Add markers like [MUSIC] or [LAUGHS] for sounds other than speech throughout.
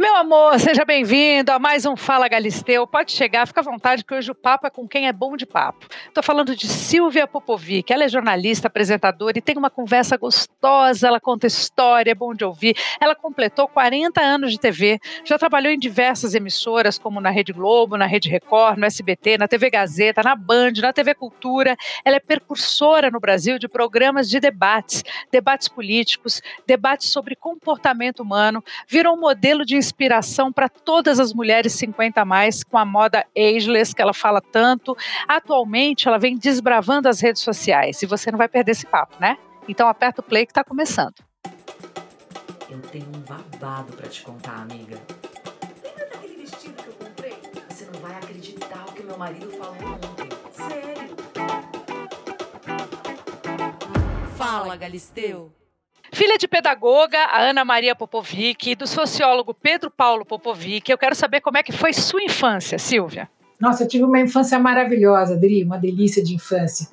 Meu amor, seja bem-vindo a mais um Fala Galisteu. Pode chegar, fica à vontade, que hoje o papo é com quem é bom de papo. Estou falando de Silvia Popovic. Ela é jornalista, apresentadora e tem uma conversa gostosa. Ela conta história, é bom de ouvir. Ela completou 40 anos de TV, já trabalhou em diversas emissoras, como na Rede Globo, na Rede Record, no SBT, na TV Gazeta, na Band, na TV Cultura. Ela é percursora no Brasil de programas de debates, debates políticos, debates sobre comportamento humano. Virou um modelo de inspiração para todas as mulheres 50 a mais com a moda ageless que ela fala tanto. Atualmente ela vem desbravando as redes sociais e você não vai perder esse papo, né? Então aperta o play que está começando. Eu tenho um babado para te contar, amiga. Lembra daquele vestido que eu comprei? Você não vai acreditar o que meu marido falou ontem. Sério? Fala, Galisteu. Filha de pedagoga, a Ana Maria Popovic, e do sociólogo Pedro Paulo Popovic, eu quero saber como é que foi sua infância, Silvia. Nossa, eu tive uma infância maravilhosa, Adri, uma delícia de infância.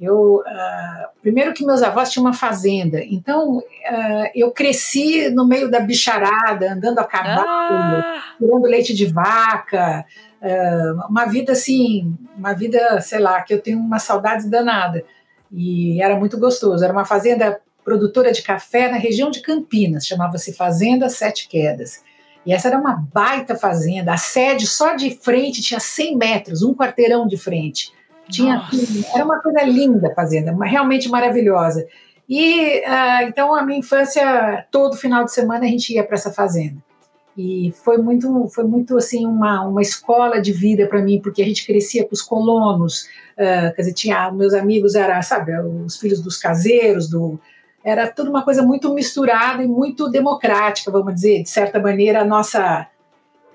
Eu, uh, primeiro que meus avós tinham uma fazenda, então uh, eu cresci no meio da bicharada, andando a cavalo, ah. tirando leite de vaca, uh, uma vida assim, uma vida, sei lá, que eu tenho uma saudade danada. E era muito gostoso. Era uma fazenda produtora de café na região de Campinas, chamava-se Fazenda Sete Quedas. E essa era uma baita fazenda, a sede só de frente tinha 100 metros, um quarteirão de frente. Tinha, era uma coisa linda a fazenda, realmente maravilhosa. E uh, então a minha infância, todo final de semana a gente ia para essa fazenda. E foi muito, foi muito assim uma, uma escola de vida para mim, porque a gente crescia com os colonos, uh, quer dizer, tinha meus amigos eram, sabe, os filhos dos caseiros, do era tudo uma coisa muito misturada e muito democrática, vamos dizer, de certa maneira, nossa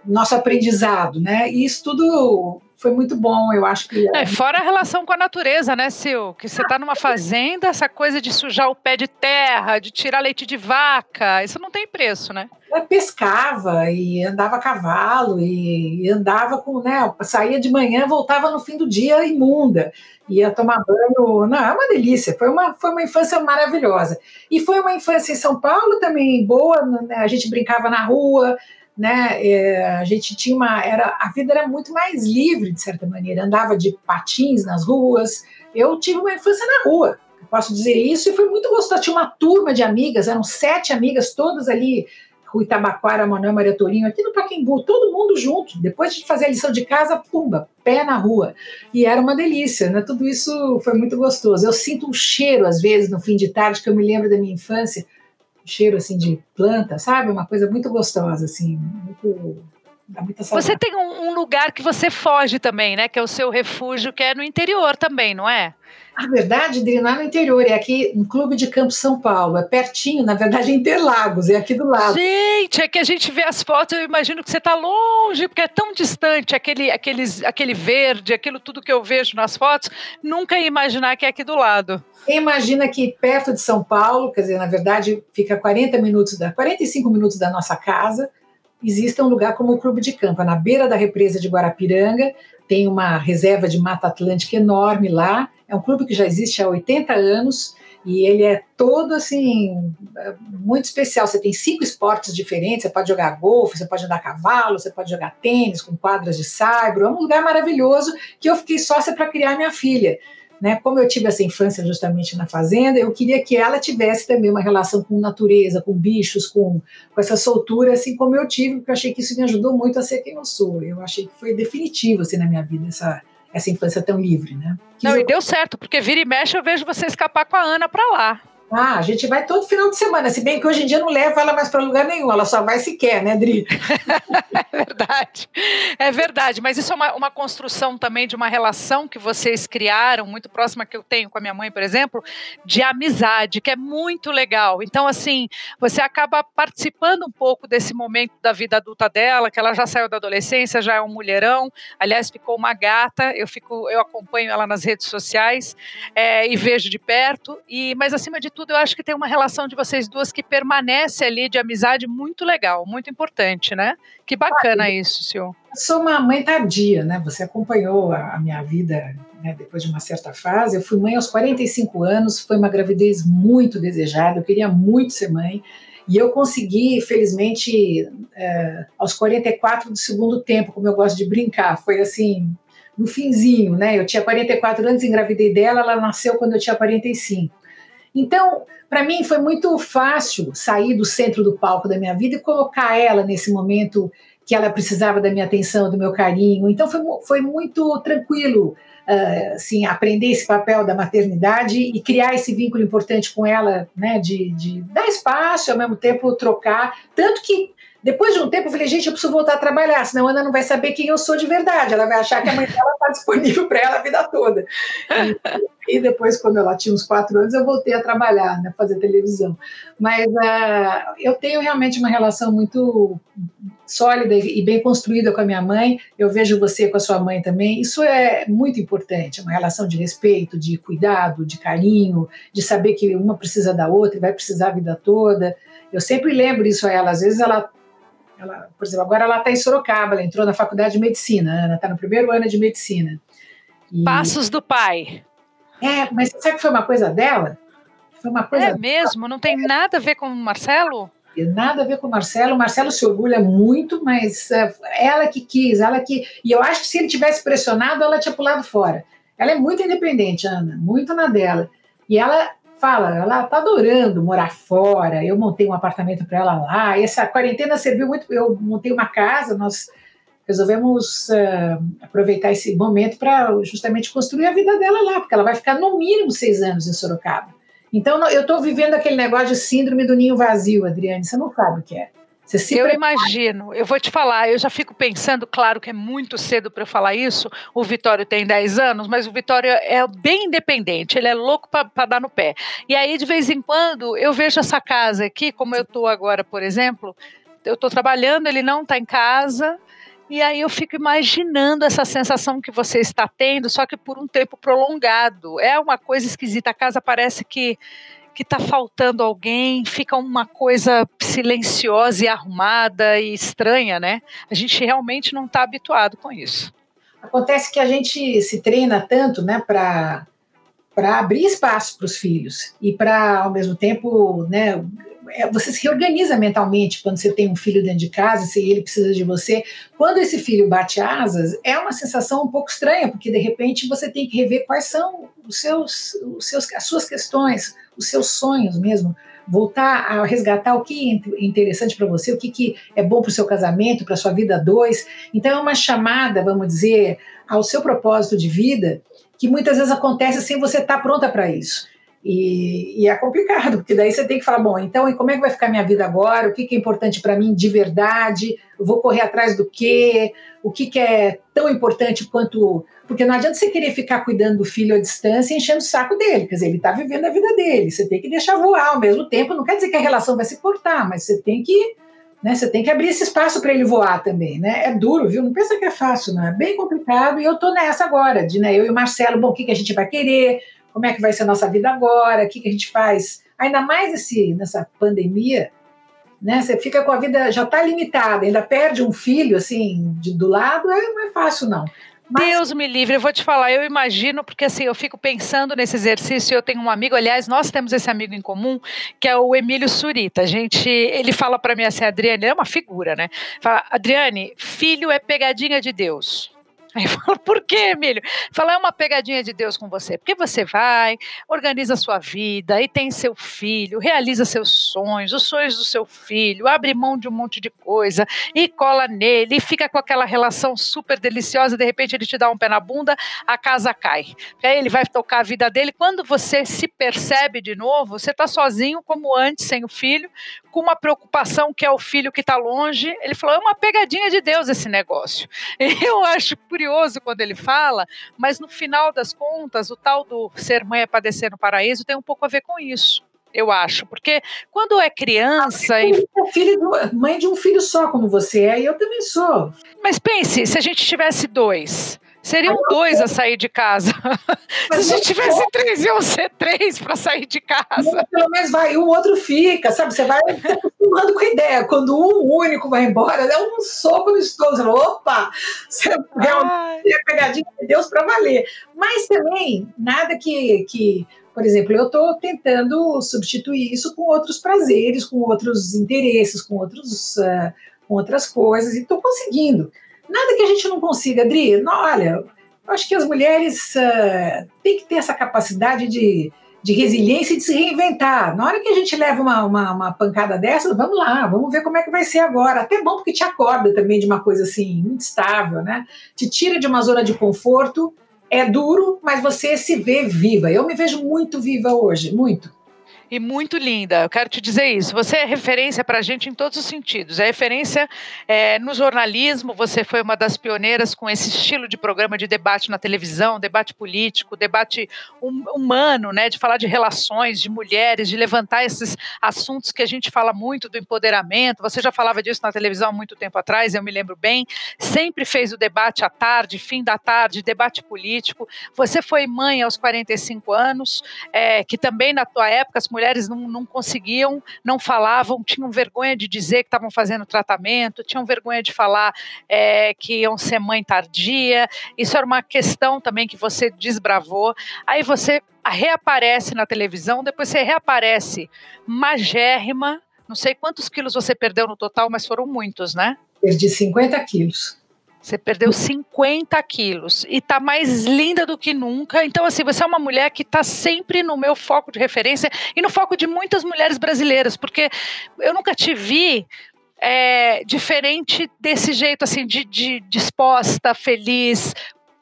nosso aprendizado, né? E isso tudo foi muito bom, eu acho que. É, fora a relação com a natureza, né, Sil? Que você está numa fazenda, essa coisa de sujar o pé de terra, de tirar leite de vaca, isso não tem preço, né? Eu pescava e andava a cavalo e andava com, né? Saía de manhã, voltava no fim do dia imunda ia tomar banho. Não, é uma delícia. Foi uma, foi uma infância maravilhosa. E foi uma infância em São Paulo também boa. Né? A gente brincava na rua, né? É, a gente tinha uma. Era, a vida era muito mais livre, de certa maneira. Andava de patins nas ruas. Eu tive uma infância na rua. Posso dizer isso, e foi muito gostoso. Tinha uma turma de amigas, eram sete amigas, todas ali Rui Tabaquara, Manuel Maria Torinho, aqui no Paquembu, todo mundo junto. Depois de fazer a lição de casa, pumba, pé na rua. E era uma delícia, né? Tudo isso foi muito gostoso. Eu sinto um cheiro, às vezes, no fim de tarde, que eu me lembro da minha infância, cheiro, assim, de planta, sabe? Uma coisa muito gostosa, assim, muito... Você tem um, um lugar que você foge também, né? Que é o seu refúgio, que é no interior também, não é? A verdade, Adri, não é no interior, é aqui no Clube de Campo São Paulo. É pertinho, na verdade, é Interlagos, é aqui do lado. Gente, é que a gente vê as fotos, eu imagino que você está longe, porque é tão distante, aquele, aqueles, aquele verde, aquilo tudo que eu vejo nas fotos, nunca ia imaginar que é aqui do lado. Imagina que perto de São Paulo, quer dizer, na verdade, fica 40 minutos, da, 45 minutos da nossa casa, existe um lugar como o Clube de Campo, é na beira da represa de Guarapiranga, tem uma reserva de Mata Atlântica enorme lá, é um clube que já existe há 80 anos e ele é todo assim muito especial. Você tem cinco esportes diferentes. Você pode jogar golfe, você pode andar a cavalo, você pode jogar tênis com quadras de saibro. É um lugar maravilhoso que eu fiquei sócia para criar minha filha. Né? Como eu tive essa infância justamente na fazenda, eu queria que ela tivesse também uma relação com natureza, com bichos, com, com essa soltura, assim como eu tive, porque eu achei que isso me ajudou muito a ser quem eu sou. Eu achei que foi definitivo assim na minha vida essa essa infância tão livre, né? Não, eu... e deu certo, porque vira e mexe eu vejo você escapar com a Ana para lá. Ah, a gente vai todo final de semana, se bem que hoje em dia não leva ela mais para lugar nenhum, ela só vai se quer, né, Dri? [LAUGHS] é verdade, é verdade, mas isso é uma, uma, construção também de uma relação que vocês criaram, muito próxima que eu tenho com a minha mãe, por exemplo, de amizade, que é muito legal. Então, assim, você acaba participando um pouco desse momento da vida adulta dela, que ela já saiu da adolescência, já é um mulherão, aliás, ficou uma gata, eu, fico, eu acompanho ela nas redes sociais é, e vejo de perto, e, mas acima de tudo, eu acho que tem uma relação de vocês duas que permanece ali de amizade muito legal, muito importante, né? Que bacana ah, isso, senhor. Sou uma mãe tardia, né? Você acompanhou a, minha vida né, depois de uma certa fase. Eu fui mãe aos 45 anos, foi uma gravidez muito desejada, eu queria muito ser mãe. E eu consegui, felizmente, é, aos 44 do segundo tempo, como eu gosto de brincar, foi assim, no finzinho, né? Eu tinha 44 anos, engravidei dela, ela nasceu quando eu tinha 45. Então, para mim foi muito fácil sair do centro do palco da minha vida e colocar ela nesse momento que ela precisava da minha atenção, do meu carinho. Então foi, foi muito tranquilo uh, assim, aprender esse papel da maternidade e criar esse vínculo importante com ela, né, de, de dar espaço ao mesmo tempo trocar. Tanto que depois de um tempo eu falei, gente, eu preciso voltar a trabalhar, senão a Ana não vai saber quem eu sou de verdade. Ela vai achar que a mãe dela está disponível para ela a vida toda. E, e, depois, quando ela tinha uns quatro anos, eu voltei a trabalhar, né, fazer televisão. Mas uh, eu tenho realmente uma relação muito sólida e bem construída com a minha mãe. Eu vejo você com a sua mãe também. Isso é muito importante, uma relação de respeito, de cuidado, de carinho, de saber que uma precisa da outra e vai precisar a vida toda. Eu sempre lembro isso a ela. Às vezes ela ela, por exemplo, agora ela está em Sorocaba, ela entrou na faculdade de medicina, ela está no primeiro ano de medicina. E... Passos do pai. É, mas sabe que foi uma coisa dela? Foi uma coisa. É mesmo? Não tem nada a ver com o Marcelo? Nada a ver com o Marcelo. O Marcelo se orgulha muito, mas uh, ela que quis, ela que. E eu acho que se ele tivesse pressionado, ela tinha pulado fora. Ela é muito independente, Ana, muito na dela. E ela fala, ela tá adorando morar fora. Eu montei um apartamento para ela lá. E essa quarentena serviu muito. Eu montei uma casa, nós resolvemos uh, aproveitar esse momento para justamente construir a vida dela lá, porque ela vai ficar no mínimo seis anos em Sorocaba. Então eu estou vivendo aquele negócio de síndrome do ninho vazio, Adriane. Você não sabe o que é eu imagino, eu vou te falar, eu já fico pensando, claro que é muito cedo para eu falar isso. O Vitório tem 10 anos, mas o Vitório é bem independente, ele é louco para dar no pé. E aí, de vez em quando, eu vejo essa casa aqui, como eu estou agora, por exemplo, eu estou trabalhando, ele não está em casa, e aí eu fico imaginando essa sensação que você está tendo, só que por um tempo prolongado. É uma coisa esquisita, a casa parece que que está faltando alguém, fica uma coisa silenciosa e arrumada e estranha, né? A gente realmente não está habituado com isso. Acontece que a gente se treina tanto, né, para para abrir espaço para os filhos e para ao mesmo tempo, né, é, você se reorganiza mentalmente quando você tem um filho dentro de casa, se ele precisa de você. Quando esse filho bate asas, é uma sensação um pouco estranha, porque de repente você tem que rever quais são os seus, os seus, as suas questões, os seus sonhos mesmo. Voltar a resgatar o que é interessante para você, o que, que é bom para o seu casamento, para sua vida dois. Então, é uma chamada, vamos dizer, ao seu propósito de vida, que muitas vezes acontece sem você estar tá pronta para isso. E, e, é complicado, porque daí você tem que falar: bom, então, e como é que vai ficar minha vida agora? O que, que é importante para mim de verdade? Eu vou correr atrás do quê? O que, que é tão importante quanto. Porque não adianta você querer ficar cuidando do filho à distância e enchendo o saco dele, quer dizer, ele está vivendo a vida dele, você tem que deixar voar ao mesmo tempo. Não quer dizer que a relação vai se cortar, mas você tem que. Né, você tem que abrir esse espaço para ele voar também, né? É duro, viu? Não pensa que é fácil, não é bem complicado. E eu tô nessa agora, de né, eu e o Marcelo, bom, o que, que a gente vai querer? como é que vai ser a nossa vida agora, o que, que a gente faz. Ainda mais esse, nessa pandemia, né? Você fica com a vida, já está limitada, ainda perde um filho assim de, do lado, é, não é fácil, não. Deus me livre, eu vou te falar, eu imagino, porque assim, eu fico pensando nesse exercício, eu tenho um amigo, aliás, nós temos esse amigo em comum, que é o Emílio Surita. A gente, ele fala para mim assim, Adriane, ele é uma figura, né? Fala, Adriane, filho é pegadinha de Deus. [LAUGHS] Aí eu por quê, Emílio? Fala, é uma pegadinha de Deus com você. Porque você vai, organiza sua vida, e tem seu filho, realiza seus sonhos, os sonhos do seu filho, abre mão de um monte de coisa, e cola nele, e fica com aquela relação super deliciosa, de repente ele te dá um pé na bunda, a casa cai. Aí ele vai tocar a vida dele. Quando você se percebe de novo, você está sozinho, como antes, sem o filho, com uma preocupação que é o filho que está longe. Ele falou: é uma pegadinha de Deus esse negócio. [LAUGHS] Eu acho curioso quando ele fala, mas no final das contas, o tal do ser mãe é padecer no paraíso tem um pouco a ver com isso eu acho, porque quando é criança. e... é filho do, mãe de um filho só, como você é, e eu também sou. Mas pense, se a gente tivesse dois, Seriam dois a sair de casa. Mas Se a gente tivesse três, iam ser três para sair de casa. Pelo menos vai, um outro fica, sabe? Você vai acostumando com a ideia. Quando um único vai embora, é um soco no estômago. Você fala, opa, você realmente é pegadinha de Deus para valer. Mas também, nada que, que Por exemplo, eu estou tentando substituir isso com outros prazeres, com outros interesses, com, outros, uh, com outras coisas, e estou conseguindo. Nada que a gente não consiga, Adri. Não, olha, acho que as mulheres uh, têm que ter essa capacidade de, de resiliência e de se reinventar. Na hora que a gente leva uma, uma, uma, pancada dessa, vamos lá, vamos ver como é que vai ser agora. Até bom porque te acorda também de uma coisa assim, muito estável, né? Te tira de uma zona de conforto é duro, mas você se vê viva. Eu me vejo muito viva hoje, muito e muito linda. Eu quero te dizer isso. Você é referência para a gente em todos os sentidos. É referência é, no jornalismo. Você foi uma das pioneiras com esse estilo de programa de debate na televisão, debate político, debate hum, humano, né, de falar de relações, de mulheres, de levantar esses assuntos que a gente fala muito do empoderamento. Você já falava disso na televisão há muito tempo atrás, eu me lembro bem. Sempre fez o debate à tarde, fim da tarde, debate político. Você foi mãe aos 45 anos, é, que também na tua época mulheres não, não conseguiam, não falavam, tinham vergonha de dizer que estavam fazendo tratamento, tinham vergonha de falar é, que iam ser mãe tardia. Isso era uma questão também que você desbravou. Aí você reaparece na televisão, depois você reaparece magérrima. Não sei quantos quilos você perdeu no total, mas foram muitos, né? Perdi 50 quilos. Você perdeu 50 quilos e tá mais linda do que nunca. Então, assim, você é uma mulher que está sempre no meu foco de referência e no foco de muitas mulheres brasileiras, porque eu nunca te vi é, diferente desse jeito, assim, de, de disposta, feliz,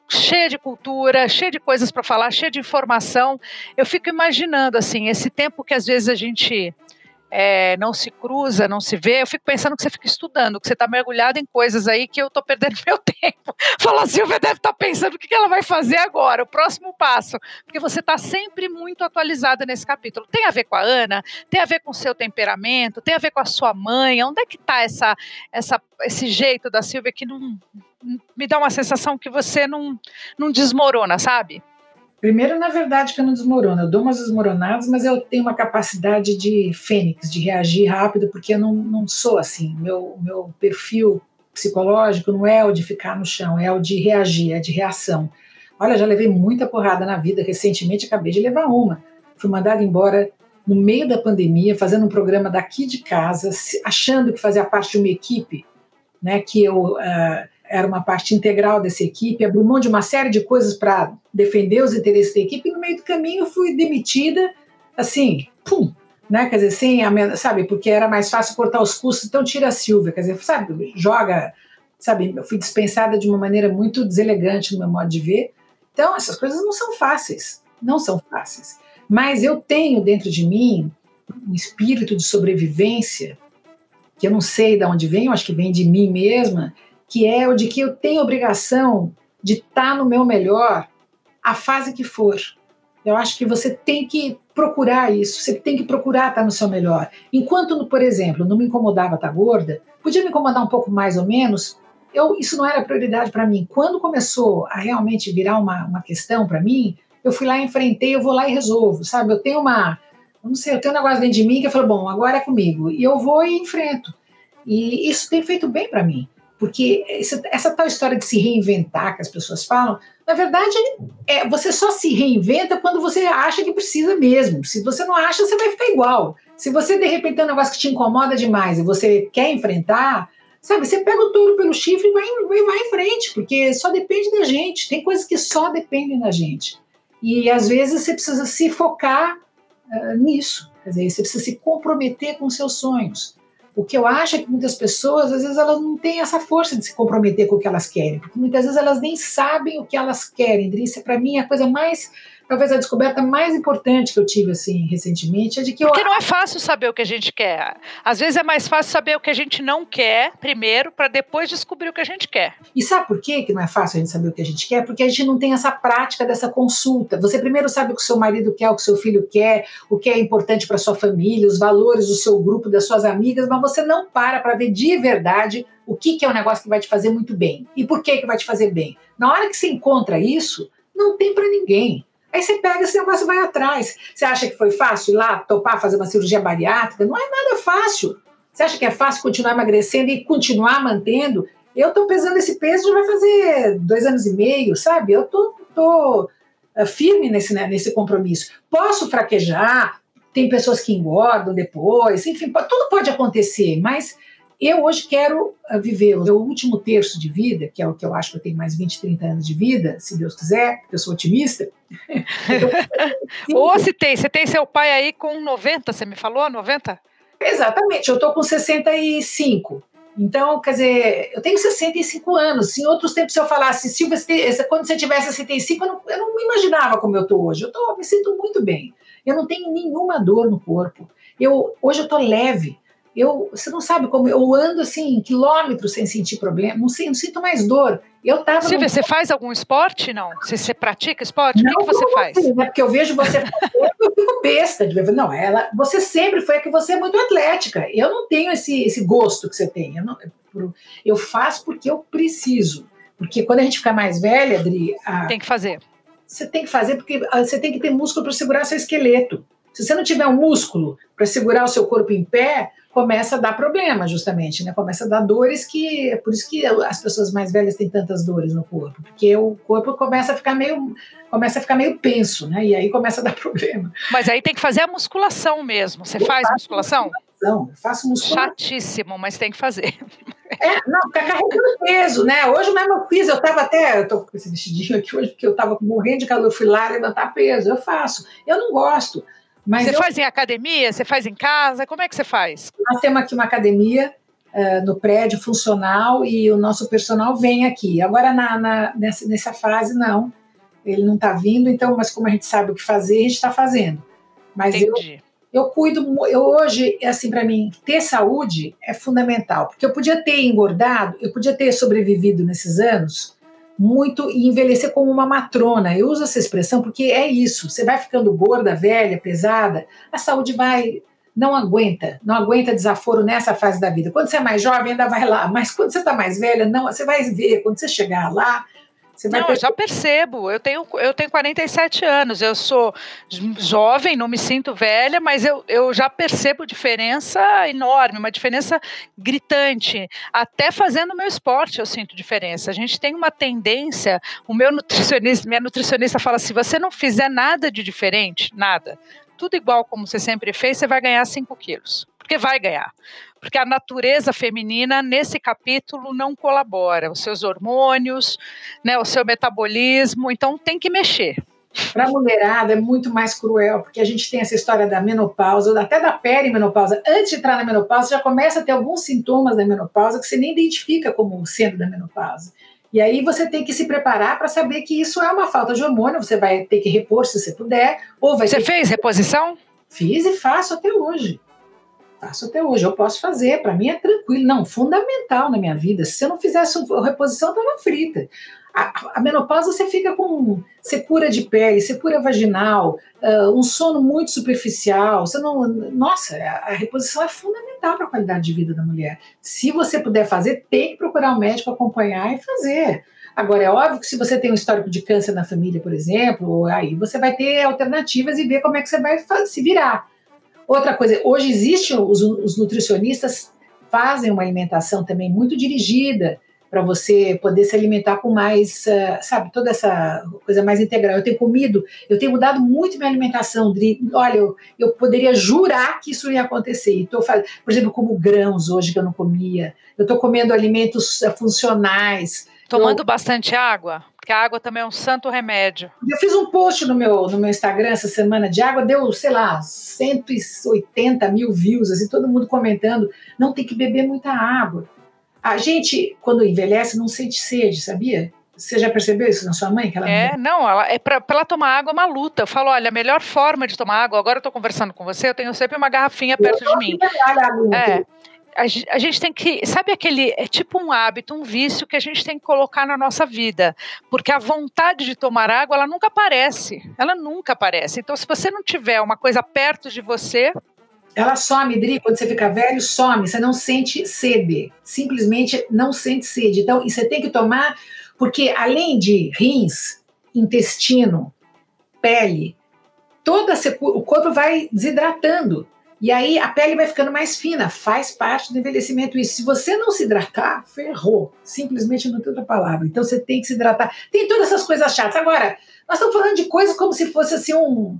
cheia de cultura, cheia de coisas para falar, cheia de informação. Eu fico imaginando, assim, esse tempo que às vezes a gente é, não se cruza, não se vê, eu fico pensando que você fica estudando, que você está mergulhado em coisas aí que eu estou perdendo [LAUGHS] meu tempo. Fala, a Silvia deve estar tá pensando o que ela vai fazer agora, o próximo passo, porque você está sempre muito atualizada nesse capítulo. Tem a ver com a Ana, tem a ver com o seu temperamento, tem a ver com a sua mãe, onde é que está essa, essa, esse jeito da Silvia que não me dá uma sensação que você não, não desmorona, sabe? Primeiro, na verdade, que eu não desmorono, eu dou umas desmoronadas, mas eu tenho uma capacidade de fênix, de reagir rápido, porque eu não, não sou assim. Meu, meu perfil psicológico não é o de ficar no chão, é o de reagir, é de reação. Olha, já levei muita porrada na vida, recentemente acabei de levar uma. Fui mandada embora no meio da pandemia, fazendo um programa daqui de casa, achando que fazia parte de uma equipe, né, que eu uh, era uma parte integral dessa equipe, abri mão de uma série de coisas para defender os interesses da equipe, e no meio do caminho fui demitida, assim, pum, né? Quer dizer, sem a, sabe, porque era mais fácil cortar os custos, então tira a Silvia, quer dizer, sabe, joga, sabe, eu fui dispensada de uma maneira muito deselegante no meu modo de ver. Então, essas coisas não são fáceis, não são fáceis. Mas eu tenho dentro de mim um espírito de sobrevivência que eu não sei de onde vem, eu acho que vem de mim mesma, que é o de que eu tenho obrigação de estar tá no meu melhor a fase que for. Eu acho que você tem que procurar isso, você tem que procurar estar tá no seu melhor. Enquanto, por exemplo, não me incomodava estar tá gorda, podia me incomodar um pouco mais ou menos, eu, isso não era prioridade para mim. Quando começou a realmente virar uma, uma questão para mim, eu fui lá, enfrentei, eu vou lá e resolvo, sabe? Eu tenho uma, não sei, eu tenho um negócio dentro de mim que eu falo, bom, agora é comigo. E eu vou e enfrento. E isso tem feito bem para mim. Porque essa, essa, tal história de se reinventar que as pessoas falam, na verdade, é, você só se reinventa quando você acha que precisa mesmo. Se você não acha, você vai ficar igual. Se você, de repente, tem um negócio que te incomoda demais e você quer enfrentar, sabe, você pega o touro pelo chifre e vai, vai, vai em frente, porque só depende da gente. Tem coisas que só dependem da gente. E às vezes você precisa se focar uh, nisso. Quer dizer, você precisa se comprometer com seus sonhos. O que eu acho é que muitas pessoas, às vezes, elas não têm essa força de se comprometer com o que elas querem, porque muitas vezes elas nem sabem o que elas querem. Isso, para mim, é a coisa mais talvez a descoberta mais importante que eu tive assim recentemente é de que Porque eu... não é fácil saber o que a gente quer. Às vezes é mais fácil saber o que a gente não quer primeiro para depois descobrir o que a gente quer. E sabe por quê que não é fácil a gente saber o que a gente quer? Porque a gente não tem essa prática dessa consulta. Você primeiro sabe o que o seu marido quer, o que o seu filho quer, o que é importante para sua família, os valores do seu grupo, das suas amigas, mas você não para para ver de verdade o que, que é um negócio que vai te fazer muito bem e por que que vai te fazer bem. Na hora que você encontra isso, não tem para ninguém. Aí você pega esse negócio e vai atrás. Você acha que foi fácil ir lá topar fazer uma cirurgia bariátrica? Não é nada fácil. Você acha que é fácil continuar emagrecendo e continuar mantendo? Eu estou pesando esse peso já vai fazer dois anos e meio, sabe? Eu tô, tô uh, firme nesse, né, nesse compromisso. Posso fraquejar, tem pessoas que engordam depois, enfim, tudo pode acontecer, mas eu hoje quero uh, viver o meu último terço de vida, que é o que eu acho que eu tenho mais 20, 30 anos de vida, se Deus quiser, porque eu sou otimista. Ou se tem, você tem seu pai aí com 90, você me falou, 90? Exatamente, eu estou com 65. Então, quer dizer, eu tenho 65 anos. Em outros tempos, se eu falasse, Silvia, quando você tivesse 65, eu não, eu não me imaginava como eu estou hoje. Eu tô, me sinto muito bem. Eu não tenho nenhuma dor no corpo. Eu, hoje eu estou leve. Eu, você não sabe como eu ando assim quilômetros sem sentir problema, não, sei, não sinto mais dor. Eu tava Silvia, você faz algum esporte? Não? Você, você pratica esporte? Não, o que, que você faz? Assim, né? Porque eu vejo você [LAUGHS] eu fico besta de ver. Não, ela, você sempre foi que você é muito atlética. Eu não tenho esse, esse gosto que você tem. Eu, não, eu faço porque eu preciso. Porque quando a gente fica mais velha, Adri. A, tem que fazer. Você tem que fazer porque ah, você tem que ter músculo para segurar seu esqueleto. Se você não tiver um músculo para segurar o seu corpo em pé, começa a dar problema, justamente, né? Começa a dar dores que é por isso que as pessoas mais velhas têm tantas dores no corpo, porque o corpo começa a ficar meio começa a ficar meio penso, né? E aí começa a dar [LAUGHS] problema. Mas aí tem que fazer a musculação mesmo. Você eu faz musculação? musculação? Eu faço musculação. Chatíssimo, mas tem que fazer. [LAUGHS] É, não, fica carregando peso, né? Hoje mesmo eu fiz, eu tava até, eu tô com esse vestidinho aqui hoje, porque eu tava morrendo de calor, eu fui lá levantar peso, eu faço. Eu não gosto, mas você eu... faz em academia? Você faz em casa? Como é que você faz? Nós temos aqui uma academia uh, no prédio funcional e o nosso personal vem aqui. Agora, na, na nessa, nessa fase, não. Ele não está vindo, então, mas como a gente sabe o que fazer, a gente está fazendo. Mas Entendi. eu, eu cuido, eu hoje, assim, para mim, ter saúde é fundamental, porque eu podia ter engordado, eu podia ter sobrevivido nesses anos muito e envelhecer como uma matrona. Eu uso essa expressão porque é isso. Você vai ficando gorda, velha, pesada, a saúde vai não aguenta, não aguenta desaforo nessa fase da vida. Quando você é mais jovem, ainda vai lá, mas quando você está mais velha, não, você vai ver, quando você chegar lá, você não, eu já percebo. Eu tenho, eu tenho 47 anos, eu sou jovem, não me sinto velha, mas eu, eu já percebo diferença enorme, uma diferença gritante. Até fazendo o meu esporte eu sinto diferença. A gente tem uma tendência, o meu nutricionista, minha nutricionista fala: se você não fizer nada de diferente, nada, tudo igual como você sempre fez, você vai ganhar 5 quilos. Porque vai ganhar porque a natureza feminina nesse capítulo não colabora, os seus hormônios, né, o seu metabolismo, então tem que mexer. Para a mulherada é muito mais cruel, porque a gente tem essa história da menopausa, até da perimenopausa. Antes de entrar na menopausa, já começa a ter alguns sintomas da menopausa que você nem identifica como sendo da menopausa. E aí você tem que se preparar para saber que isso é uma falta de hormônio, você vai ter que repor se você puder. Ou vai você fez que... reposição? Fiz e faço até hoje faço até hoje, eu posso fazer, para mim é tranquilo, não, fundamental na minha vida. Se eu não fizesse a reposição, eu estava frita. A, a, menopausa você fica com secura de pele, secura vaginal, uh, um sono muito superficial. Você não, nossa, a, a reposição é fundamental para a qualidade de vida da mulher. Se você puder fazer, tem que procurar um médico acompanhar e fazer. Agora, é óbvio que se você tem um histórico de câncer na família, por exemplo, aí você vai ter alternativas e ver como é que você vai se virar. Outra coisa, hoje existe os, os nutricionistas fazem uma alimentação também muito dirigida para você poder se alimentar com mais, uh, sabe, toda essa coisa mais integral. Eu tenho comido, eu tenho mudado muito minha alimentação. Olha, eu, eu poderia jurar que isso ia acontecer. Então, por exemplo, como grãos hoje que eu não comia. Eu estou comendo alimentos uh, funcionais. Tomando eu, bastante água? Porque a água também é um santo remédio. Eu fiz um post no meu, no meu Instagram essa semana de água, deu, sei lá, 180 mil views, assim, todo mundo comentando. Não tem que beber muita água. A gente, quando envelhece, não sente sede, sabia? Você já percebeu isso na sua mãe? Que ela é, não, ela, é para ela tomar água é uma luta. Eu falo, olha, a melhor forma de tomar água, agora eu estou conversando com você, eu tenho sempre uma garrafinha perto de mim. É, a, gente tem que, sabe aquele, é tipo um hábito, um vício que a gente tem que colocar na nossa vida, porque a vontade de tomar água, ela nunca aparece, ela nunca aparece. Então, se você não tiver uma coisa perto de você, ela some, Dri, quando você fica velho, some, você não sente sede, simplesmente não sente sede. Então, e você tem que tomar, porque além de rins, intestino, pele, toda o corpo vai desidratando. E aí a pele vai ficando mais fina, faz parte do envelhecimento isso. Se você não se hidratar, ferrou. Simplesmente não tem outra palavra. Então você tem que se hidratar. Tem todas essas coisas chatas. Agora, Nós estamos falando de coisas como se fosse assim um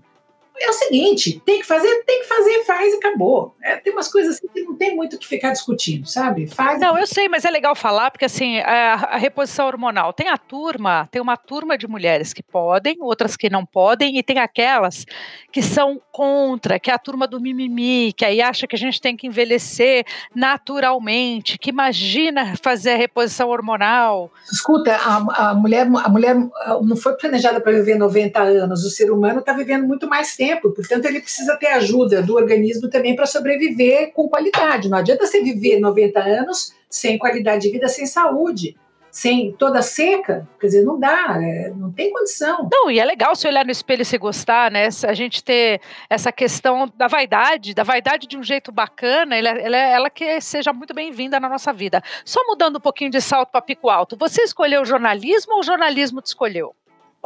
é o seguinte, tem que fazer, tem que fazer, faz e acabou. É, tem umas coisas assim que não tem muito o que ficar discutindo, sabe? Faz. Não, eu sei, mas é legal falar, porque assim, a, a, reposição hormonal, tem a turma, tem uma turma de mulheres que podem, outras que não podem, e tem aquelas que são contra, que é a turma do mimimi, que aí acha que a gente tem que envelhecer naturalmente, que imagina fazer a reposição hormonal. Escuta, a, a mulher, a mulher não foi planejada para viver 90 anos, o ser humano está vivendo muito mais tempo tempo, portanto, ele precisa ter ajuda do organismo também para sobreviver com qualidade. Não adianta você viver 90 anos sem qualidade de vida, sem saúde sem toda seca, quer dizer, não dá, é, não tem condição. Não, e é legal se olhar no espelho e se gostar, né? A gente ter essa questão da vaidade, da vaidade de um jeito bacana, ela, ela, ela que seja muito bem-vinda na nossa vida. Só mudando um pouquinho de salto para pico alto, você escolheu jornalismo ou o jornalismo te escolheu?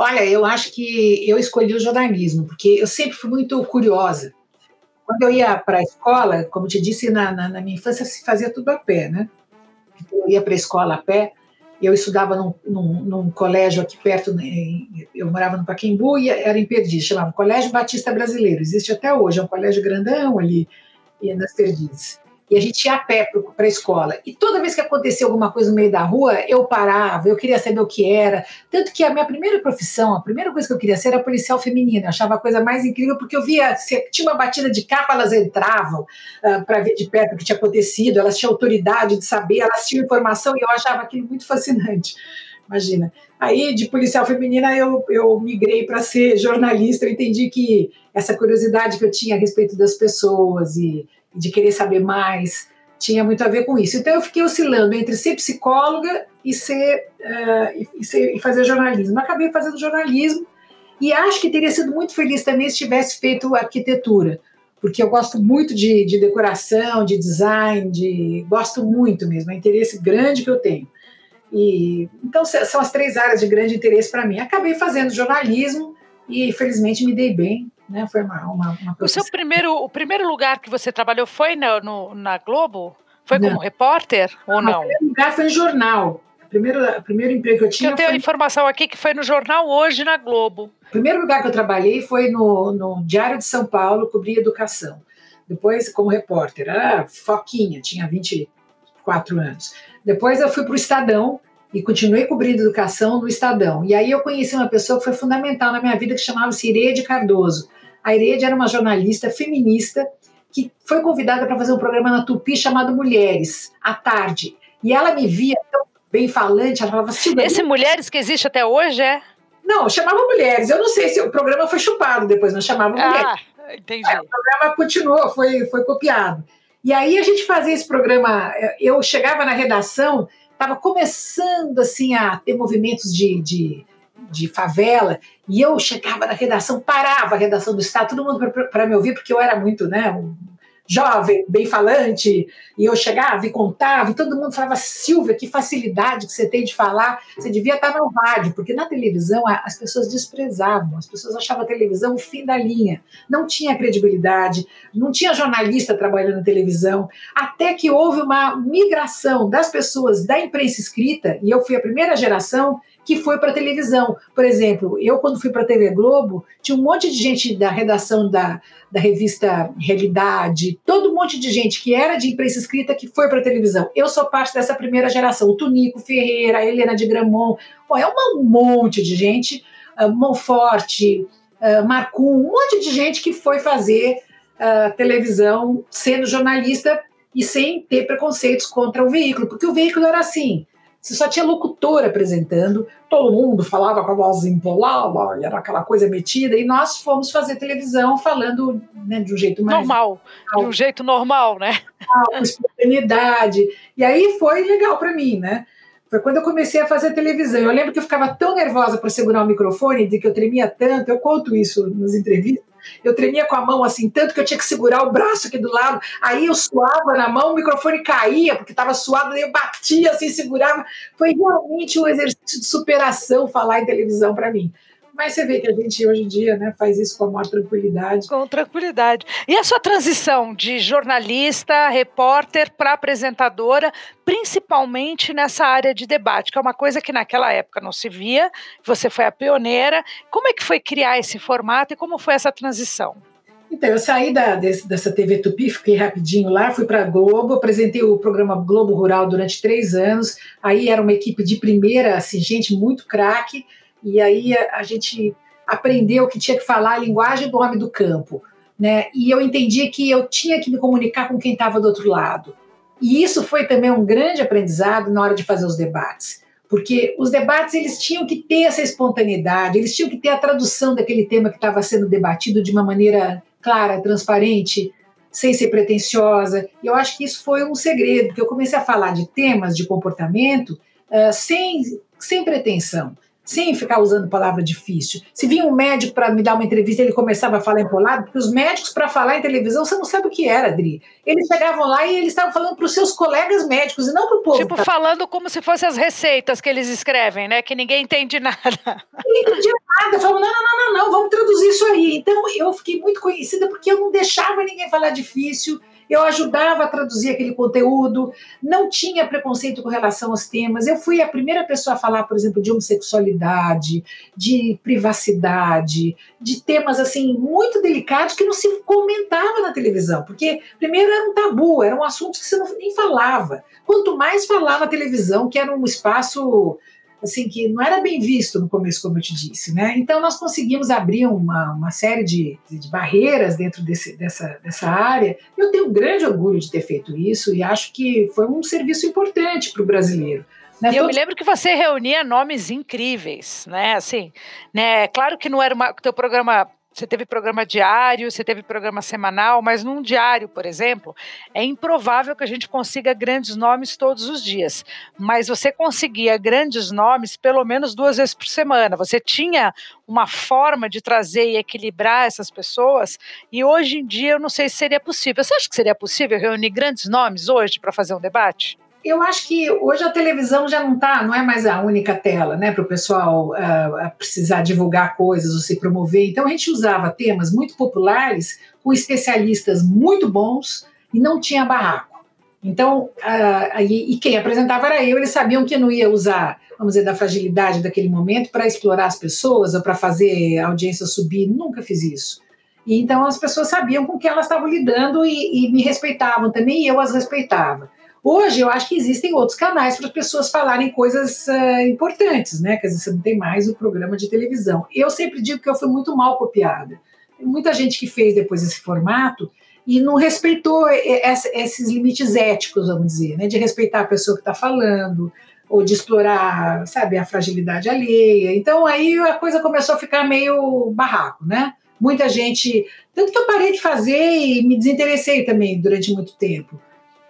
Olha, eu acho que eu escolhi o jornalismo, porque eu sempre fui muito curiosa. Quando eu ia para a escola, como te disse, na, na, na, minha infância se fazia tudo a pé, né? Eu ia para a escola a pé, eu estudava num, num, num, colégio aqui perto, né, eu morava no Paquembu e era em Perdizes, chamava Colégio Batista Brasileiro, existe até hoje, é um colégio grandão ali nas Perdizes e a gente ia a pé para a escola. E toda vez que acontecia alguma coisa no meio da rua, eu parava, eu queria saber o que era. Tanto que a minha primeira profissão, a primeira coisa que eu queria ser era policial feminina. Eu achava a coisa mais incrível, porque eu via, se tinha uma batida de capa, elas entravam uh, ah, para ver de perto o que tinha acontecido, elas tinham autoridade de saber, elas tinham informação e eu achava aquilo muito fascinante. Imagina. Aí, de policial feminina, eu, eu migrei para ser jornalista. Eu entendi que essa curiosidade que eu tinha a respeito das pessoas e de querer saber mais, tinha muito a ver com isso. Então eu fiquei oscilando entre ser psicóloga e ser, uh, e, ser, e fazer jornalismo. Acabei fazendo jornalismo e acho que teria sido muito feliz também se tivesse feito arquitetura, porque eu gosto muito de, de decoração, de design, de gosto muito mesmo, é um interesse grande que eu tenho. E então são as três áreas de grande interesse para mim. Acabei fazendo jornalismo e felizmente me dei bem né? Foi uma, uma, uma O seu primeiro, o primeiro lugar que você trabalhou foi na, no, na Globo? Foi não. como repórter ou não? O primeiro lugar foi em jornal. O primeiro, o primeiro emprego que eu tinha. Eu tenho foi... informação aqui que foi no jornal hoje na Globo. O primeiro lugar que eu trabalhei foi no, no Diário de São Paulo, cobrir educação. Depois, como repórter, era foquinha, tinha 24 anos. Depois eu fui para o Estadão, e continuei cobrindo educação no Estadão. E aí eu conheci uma pessoa que foi fundamental na minha vida, que chamava-se Irede Cardoso. A Irede era uma jornalista feminista que foi convidada para fazer um programa na Tupi chamado Mulheres, à tarde. E ela me via tão bem falante, ela falava assim... Esse Mulheres que existe até hoje é? Não, chamava Mulheres. Eu não sei se o programa foi chupado depois, não chamava ah, Mulheres. Ah, entendi. Aí, o programa continuou, foi, foi copiado. E aí a gente fazia esse programa, eu chegava na redação, estava começando assim a ter movimentos de, de de favela, e eu chegava na redação, parava a redação do Estado, todo mundo para me ouvir, porque eu era muito, né, um jovem, bem falante, e eu chegava e contava, e todo mundo falava, Silvia, que facilidade que você tem de falar, você devia estar no rádio, porque na televisão as pessoas desprezavam, as pessoas achavam a televisão o fim da linha, não tinha credibilidade, não tinha jornalista trabalhando na televisão, até que houve uma migração das pessoas da imprensa escrita, e eu fui a primeira geração que foi para televisão. Por exemplo, eu, quando fui para a TV Globo, tinha um monte de gente da redação da, da revista Realidade, todo um monte de gente que era de imprensa escrita que foi para a televisão. Eu sou parte dessa primeira geração. O Tunico Ferreira, a Helena de Gramont, é um monte de gente, uh, Monforte, uh, Marcum, um monte de gente que foi fazer uh, televisão sendo jornalista e sem ter preconceitos contra o veículo, porque o veículo era assim você só tinha locutor apresentando, todo mundo falava com a voz empolada, era aquela coisa metida, e nós fomos fazer televisão falando né, de um jeito mais. Normal, de um jeito normal, né? Com espontaneidade. E aí foi legal para mim, né? Foi quando eu comecei a fazer televisão. Eu lembro que eu ficava tão nervosa para segurar o microfone, de que eu tremia tanto, eu conto isso nas entrevistas, eu tremia com a mão assim, tanto que eu tinha que segurar o braço aqui do lado. Aí eu suava na mão, o microfone caía, porque estava suado, daí eu batia assim, segurava. Foi realmente um exercício de superação falar em televisão para mim. Mas você vê que a gente hoje em dia né, faz isso com a maior tranquilidade. Com tranquilidade. E a sua transição de jornalista, repórter para apresentadora, principalmente nessa área de debate, que é uma coisa que naquela época não se via, você foi a pioneira. Como é que foi criar esse formato e como foi essa transição? Então, eu saí da, desse, dessa TV Tupi, fiquei rapidinho lá, fui para a Globo, apresentei o programa Globo Rural durante três anos. Aí era uma equipe de primeira, assim, gente muito craque. E aí a, gente aprendeu que tinha que falar a linguagem do homem do campo. Né? E eu entendi que eu tinha que me comunicar com quem estava do outro lado. E isso foi também um grande aprendizado na hora de fazer os debates. Porque os debates eles tinham que ter essa espontaneidade, eles tinham que ter a tradução daquele tema que estava sendo debatido de uma maneira clara, transparente, sem ser pretensiosa. E eu acho que isso foi um segredo, porque eu comecei a falar de temas de comportamento uh, sem, sem pretensão sem ficar usando palavra difícil. Se vinha um médico para me dar uma entrevista, ele começava a falar empolado, porque os médicos, para falar em televisão, você não sabe o que era, Adri. Eles chegavam lá e eles estavam falando para os seus colegas médicos e não para o povo. Tipo, falando como se fossem as receitas que eles escrevem, né? Que ninguém entende nada. [LAUGHS] Ninguém entendia nada. Falavam, não, não, não, não, não, vamos traduzir isso aí. Então, eu fiquei muito conhecida porque eu não deixava ninguém falar difícil eu ajudava a traduzir aquele conteúdo, não tinha preconceito com relação aos temas. Eu fui a primeira pessoa a falar, por exemplo, de homossexualidade, de privacidade, de temas assim muito delicados que não se comentava na televisão, porque primeiro era um tabu, eram assuntos que você não, nem falava. Quanto mais falar na televisão, que era um espaço assim que não era bem visto no começo, como eu te disse, né? Então nós conseguimos abrir uma, uma série de, de barreiras dentro desse, dessa, dessa área. Eu tenho um grande orgulho de ter feito isso e acho que foi um serviço importante para o brasileiro. Né? Eu me lembro que você reunia nomes incríveis, né? Assim, né? Claro que não era o teu programa você teve programa diário, você teve programa semanal, mas num diário, por exemplo, é improvável que a gente consiga grandes nomes todos os dias. Mas você conseguia grandes nomes pelo menos duas vezes por semana. Você tinha uma forma de trazer e equilibrar essas pessoas, e hoje em dia eu não sei se seria possível. Você acha que seria possível reunir grandes nomes hoje para fazer um debate? Eu acho que hoje a televisão já não tá, não é mais a única tela, né, para o pessoal uh, precisar divulgar coisas ou se promover. Então a gente usava temas muito populares com especialistas muito bons e não tinha barraco. Então, uh, e, e quem apresentava era eu, eles sabiam que não ia usar, vamos dizer, da fragilidade daquele momento para explorar as pessoas ou para fazer a audiência subir. Nunca fiz isso. E então as pessoas sabiam com que elas estavam lidando e, e me respeitavam também, e eu as respeitava. Hoje eu acho que existem outros canais para as pessoas falarem coisas uh, importantes, né? Quer dizer, você não tem mais o programa de televisão. Eu sempre digo que eu fui muito mal copiada. Muita gente que fez depois esse formato e não respeitou esses limites éticos, vamos dizer, né? De respeitar a pessoa que está falando, ou de explorar, sabe, a fragilidade alheia. Então aí a coisa começou a ficar meio barraco, né? Muita gente. Tanto que eu parei de fazer e me desinteressei também durante muito tempo.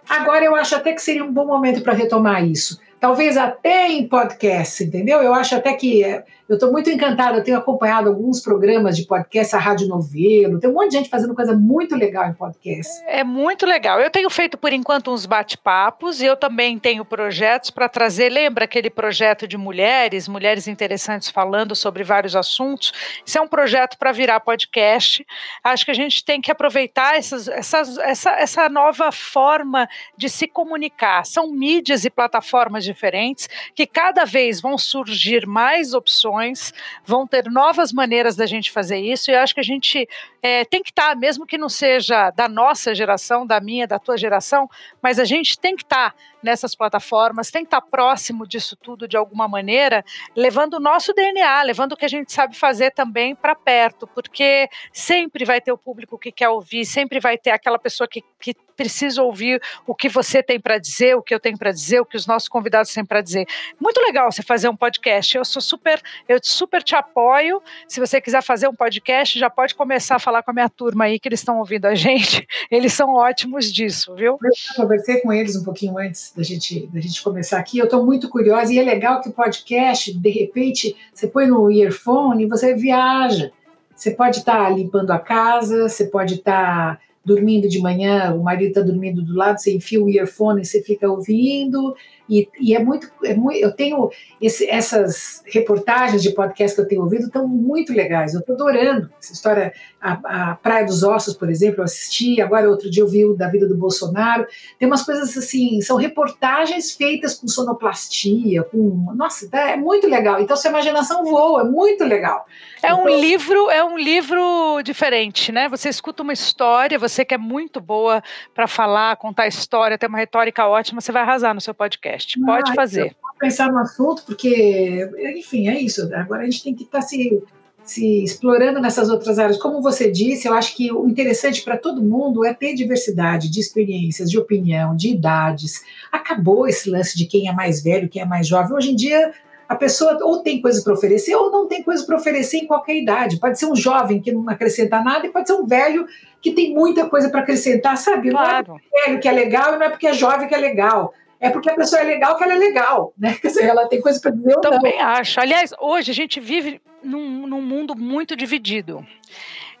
Agora eu acho até que seria um bom momento para retomar isso. Talvez até em podcast, entendeu? Eu acho até que é, eu estou muito encantada, eu tenho acompanhado alguns programas de podcast, a Rádio Novelo, tem um monte de gente fazendo coisa muito legal em podcast. É muito legal. Eu tenho feito, por enquanto, uns bate-papos e eu também tenho projetos para trazer. Lembra aquele projeto de mulheres, mulheres interessantes falando sobre vários assuntos? Isso é um projeto para virar podcast. Acho que a gente tem que aproveitar essas, essas, essa, essa nova forma de se comunicar. São mídias e plataformas diferentes que cada vez vão surgir mais opções vão ter novas maneiras da gente fazer isso, e eu acho que a gente é, tem que estar, tá, mesmo que não seja da nossa geração, da minha, da tua geração, mas a gente tem que estar tá nessas plataformas, tem que estar tá próximo disso tudo de alguma maneira, levando o nosso DNA, levando o que a gente sabe fazer também para perto, porque sempre vai ter o público que quer ouvir, sempre vai ter aquela pessoa que, que precisa ouvir o que você tem para dizer, o que eu tenho para dizer, o que os nossos convidados têm para dizer. Muito legal você fazer um podcast. Eu sou super, eu super te apoio. Se você quiser fazer um podcast, já pode começar a falar com a minha turma aí que eles estão ouvindo a gente. [LAUGHS] Eles são ótimos disso, viu? Eu conversei com eles um pouquinho antes da gente, da gente começar aqui. Eu estou muito curiosa e é legal que o podcast, de repente, você põe no earphone e você viaja. Você pode estar tá limpando a casa, você pode estar tá dormindo de manhã, o marido está dormindo do lado, você enfia o earphone e você fica ouvindo. E, e é, muito, é muito. Eu tenho esse, essas reportagens de podcast que eu tenho ouvido estão muito legais. Eu estou adorando essa história. A, a, Praia dos Ossos, por exemplo, eu assisti. Agora, outro dia, eu vi o da vida do Bolsonaro. Tem umas coisas assim, são reportagens feitas com sonoplastia, com. Nossa, tá, é muito legal. Então, sua imaginação voa, é muito legal. É então, um livro, é um livro diferente, né? Você escuta uma história, você que é muito boa para falar, contar história, ter uma retórica ótima, você vai arrasar no seu podcast podcast. Pode ah, fazer. Vou pensar no assunto, porque, enfim, é isso. Agora a gente tem que estar tá se, se explorando nessas outras áreas. Como você disse, eu acho que o interessante para todo mundo é ter diversidade de experiências, de opinião, de idades. Acabou esse lance de quem é mais velho, quem é mais jovem. Hoje em dia, a pessoa ou tem coisa para oferecer ou não tem coisa para oferecer em qualquer idade. Pode ser um jovem que não acrescenta nada e pode ser um velho que tem muita coisa para acrescentar, sabe? Claro. Não é porque é velho que é legal e não é porque é jovem que é legal é porque a pessoa é legal que ela é legal, né? Quer dizer, ela tem coisa para dizer ou Também não. acho. Aliás, hoje a gente vive num, num mundo muito dividido.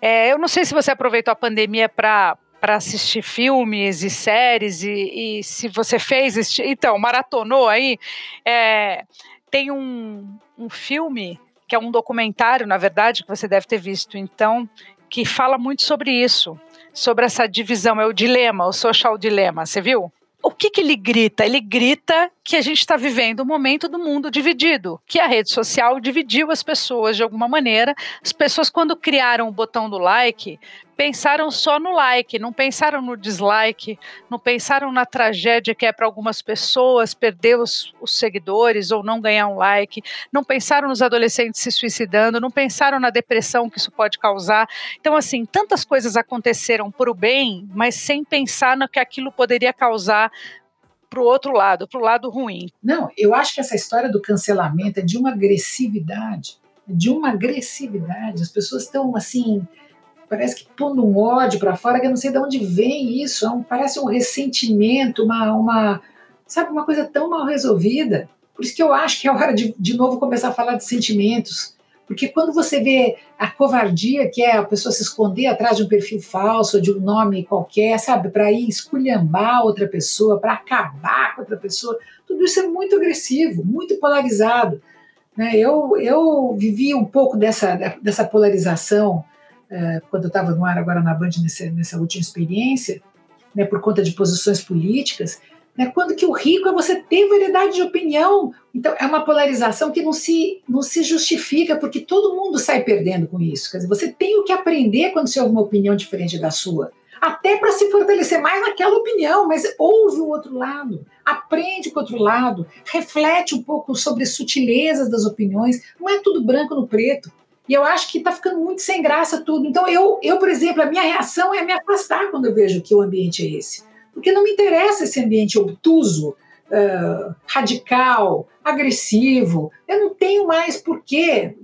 É, eu não sei se você aproveitou a pandemia para para assistir filmes e séries e, e se você fez este, então maratonou aí é, tem um, um filme que é um documentário na verdade que você deve ter visto então que fala muito sobre isso sobre essa divisão é o dilema o social dilema você viu o que, que ele grita? Ele grita que a gente está vivendo um momento do mundo dividido, que a rede social dividiu as pessoas de alguma maneira. As pessoas, quando criaram o botão do like, pensaram só no like, não pensaram no dislike, não pensaram na tragédia que é para algumas pessoas perder os, os, seguidores ou não ganhar um like, não pensaram nos adolescentes se suicidando, não pensaram na depressão que isso pode causar. Então, assim, tantas coisas aconteceram por o bem, mas sem pensar no que aquilo poderia causar para o outro lado, para o lado ruim. Não, eu acho que essa história do cancelamento é de uma agressividade, de uma agressividade. As pessoas estão assim, parece que pondo um ódio para fora, que eu não sei de onde vem isso. É um, parece um ressentimento, uma, uma, sabe, uma coisa tão mal resolvida. Por isso que eu acho que é hora de, de novo começar a falar de sentimentos. Porque quando você vê a covardia, que é a pessoa se esconder atrás de um perfil falso, de um nome qualquer, sabe, para ir esculhambar outra pessoa, para acabar com outra pessoa, tudo isso é muito agressivo, muito polarizado. Né? Eu, eu vivi um pouco dessa, dessa polarização uh, quando eu estava no ar agora na Band nessa, nessa última experiência, né, por conta de posições políticas, né? Quando que o rico é você ter variedade de opinião. Então, é uma polarização que não se, não se justifica, porque todo mundo sai perdendo com isso. Quer dizer, você tem o que aprender quando você ouve uma opinião diferente da sua. Até para se fortalecer mais naquela opinião, mas ouve o outro lado, aprende com o outro lado, reflete um pouco sobre as sutilezas das opiniões. Não é tudo branco no preto. E eu acho que está ficando muito sem graça tudo. Então, eu, eu, por exemplo, a minha reação é me afastar quando eu vejo que o ambiente é esse porque não me interessa esse ambiente obtuso, uh, radical, agressivo. Eu não tenho mais por que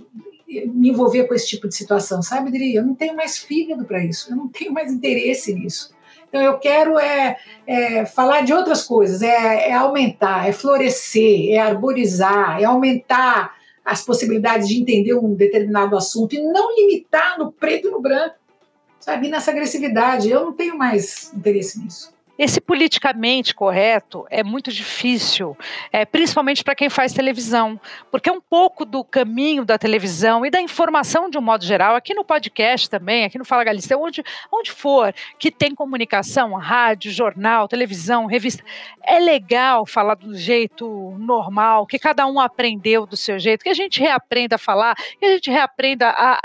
me envolver com esse tipo de situação, sabe, Dri? Eu não tenho mais fígado para isso, eu não tenho mais interesse nisso. Então eu quero é, é falar de outras coisas, é, é, aumentar, é florescer, é arborizar, é aumentar as possibilidades de entender um determinado assunto e não limitar no preto e no branco, sabe? nessa agressividade, eu não tenho mais interesse nisso. Esse politicamente correto é muito difícil, é, principalmente para quem faz televisão, porque é um pouco do caminho da televisão e da informação de um modo geral, aqui no podcast também, aqui no Fala Galisteu, onde, onde for que tem comunicação, rádio, jornal, televisão, revista, é legal falar do jeito normal, que cada um aprendeu do seu jeito, que a gente reaprenda a falar, que a gente reaprenda a,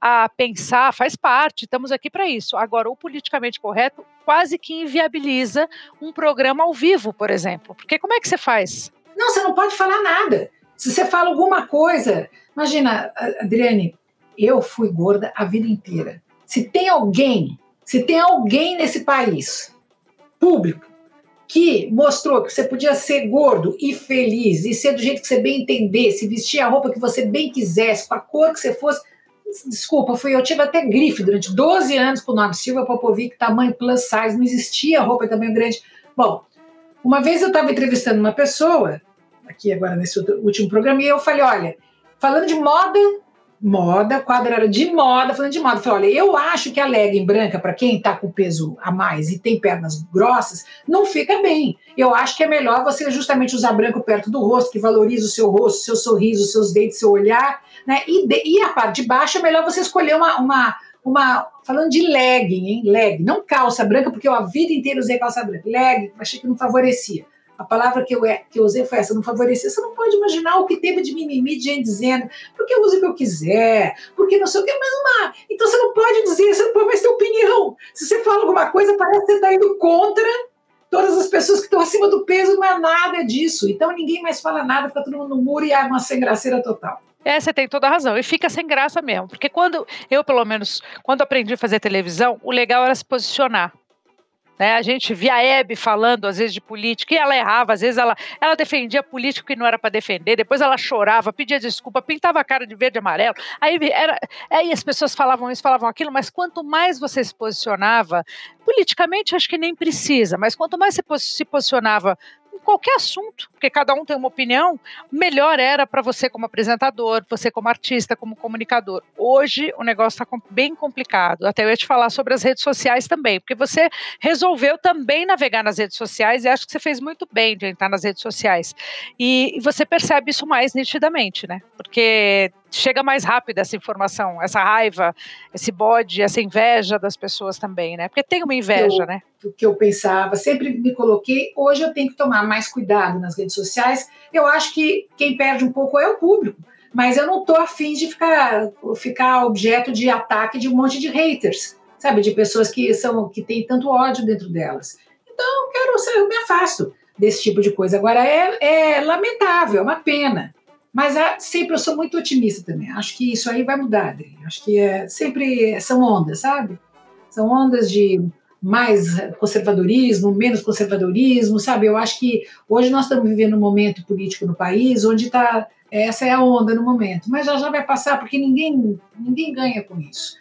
a, a pensar, faz parte, estamos aqui para isso. Agora, o politicamente correto quase que inviabiliza um programa ao vivo, por exemplo. Porque como é que você faz? Não, você não pode falar nada. Se você fala alguma coisa. Imagina, Adriane, eu fui gorda a vida inteira. Se tem alguém, se tem alguém nesse país, público, que mostrou que você podia ser gordo e feliz e ser do jeito que você bem entendesse, vestir a roupa que você bem quisesse, com a cor que você fosse, Desculpa, fui, eu tive até grife durante 12 anos com o nome Silvia Popovic, tamanho plus size, não existia roupa tamanho grande. Bom, uma vez eu estava entrevistando uma pessoa, aqui agora nesse último programa, e eu falei: olha, falando de moda, moda, o quadro era de moda, falando de moda. Falei, olha, eu acho que a legging branca, para quem está com peso a mais e tem pernas grossas, não fica bem. Eu acho que é melhor você justamente usar branco perto do rosto, que valoriza o seu rosto, seu sorriso, seus dentes, seu olhar, né? E, de, e a parte de baixo é melhor você escolher uma, uma, uma falando de legging, hein? Legging, não calça branca, porque eu a vida inteira usei calça branca. Legging, achei que não favorecia. A palavra que eu, é, que eu usei foi essa, não favorecer. Você não pode imaginar o que teve de mimimi de gente dizendo, porque eu uso o que eu quiser, porque não sei o que, mas uma. Então você não pode dizer, você não pode mais ter opinião. Se você fala alguma coisa, parece que você está indo contra todas as pessoas que estão acima do peso, não é nada disso. Então ninguém mais fala nada, fica todo mundo no muro e é uma sem graceira total. É, você tem toda a razão. E fica sem graça mesmo. Porque quando, eu pelo menos, quando aprendi a fazer televisão, o legal era se posicionar. Né? A gente via a Hebe falando, às vezes, de política, e ela errava, às vezes ela, ela defendia político que não era para defender, depois ela chorava, pedia desculpa, pintava a cara de verde e amarelo. Aí, era, aí as pessoas falavam isso, falavam aquilo, mas quanto mais você se posicionava, politicamente acho que nem precisa, mas quanto mais você se posicionava qualquer assunto, porque cada um tem uma opinião, melhor era para você como apresentador, você como artista, como comunicador. Hoje o negócio está bem complicado. Até eu ia te falar sobre as redes sociais também, porque você resolveu também navegar nas redes sociais e acho que você fez muito bem de entrar nas redes sociais. E, você percebe isso mais nitidamente, né? Porque chega mais rápido essa informação, essa raiva, esse bode, essa inveja das pessoas também, né? Porque tem uma inveja, eu, né? O que eu pensava, sempre me coloquei, hoje eu tenho que tomar mais cuidado nas redes sociais. Eu acho que quem perde um pouco é o público, mas eu não tô afim de ficar, ficar objeto de ataque de um monte de haters, sabe? De pessoas que são que têm tanto ódio dentro delas. Então, eu quero, eu me afasto desse tipo de coisa. Agora, é, é lamentável, é uma pena. Mas é, sempre eu sou muito otimista também. Acho que isso aí vai mudar, Adri. Acho que é, sempre são ondas, sabe? São ondas de mais conservadorismo, menos conservadorismo, sabe? Eu acho que hoje nós estamos vivendo um momento político no país onde está essa é a onda no momento, mas já já vai passar porque ninguém ninguém ganha com isso.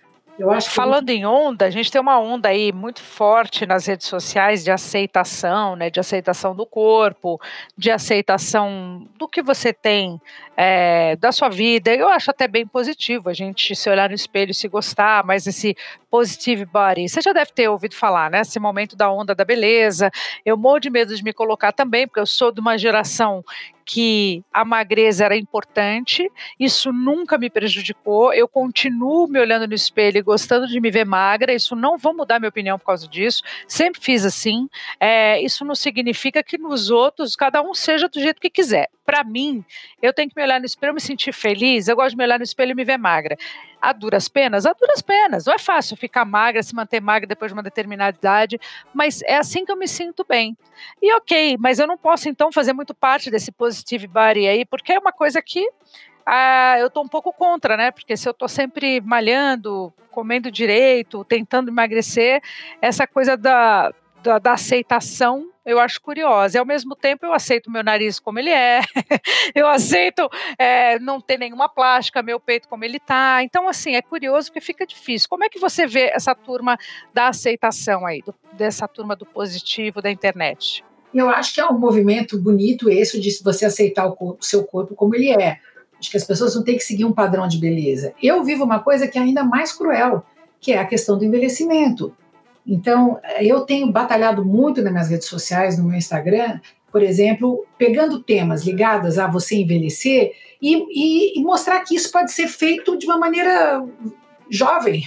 Acho Falando em onda, a gente tem uma onda aí muito forte nas redes sociais de aceitação, né? De aceitação do corpo, de aceitação do que você tem é, da sua vida. Eu acho até bem positivo a gente se olhar no espelho e se gostar, mas esse positive body, você já deve ter ouvido falar, né? Esse momento da onda da beleza. Eu morro de medo de me colocar também, porque eu sou de uma geração que a magreza era importante, isso nunca me prejudicou, eu continuo me olhando no espelho e gostando de me ver magra, isso não vou mudar minha opinião por causa disso, sempre fiz assim, é, isso não significa que nos outros cada um seja do jeito que quiser. Para mim, eu tenho que me olhar no espelho, e me sentir feliz, eu gosto de me olhar no espelho e me ver magra. A duras penas? A duras penas. Não é fácil ficar magra, se manter magra depois de uma determinada idade, mas é assim que eu me sinto bem. E ok, mas eu não posso então fazer muito parte desse positive body aí, porque é uma coisa que ah, eu estou um pouco contra, né? Porque se eu estou sempre malhando, comendo direito, tentando emagrecer, essa coisa da, da, da aceitação eu acho curiosa. E ao mesmo tempo eu aceito meu nariz como ele é, [LAUGHS] eu aceito é, não ter nenhuma plástica, meu peito como ele está. Então, assim, é curioso porque fica difícil. Como é que você vê essa turma da aceitação aí, do, dessa turma do positivo da internet? Eu acho que é um movimento bonito esse de você aceitar o, corpo, o seu corpo como ele é. Acho que as pessoas não têm que seguir um padrão de beleza. Eu vivo uma coisa que é ainda mais cruel, que é a questão do envelhecimento. Então, eu tenho batalhado muito nas minhas redes sociais, no meu Instagram, por exemplo, pegando temas ligados a você envelhecer e, e, e mostrar que isso pode ser feito de uma maneira jovem.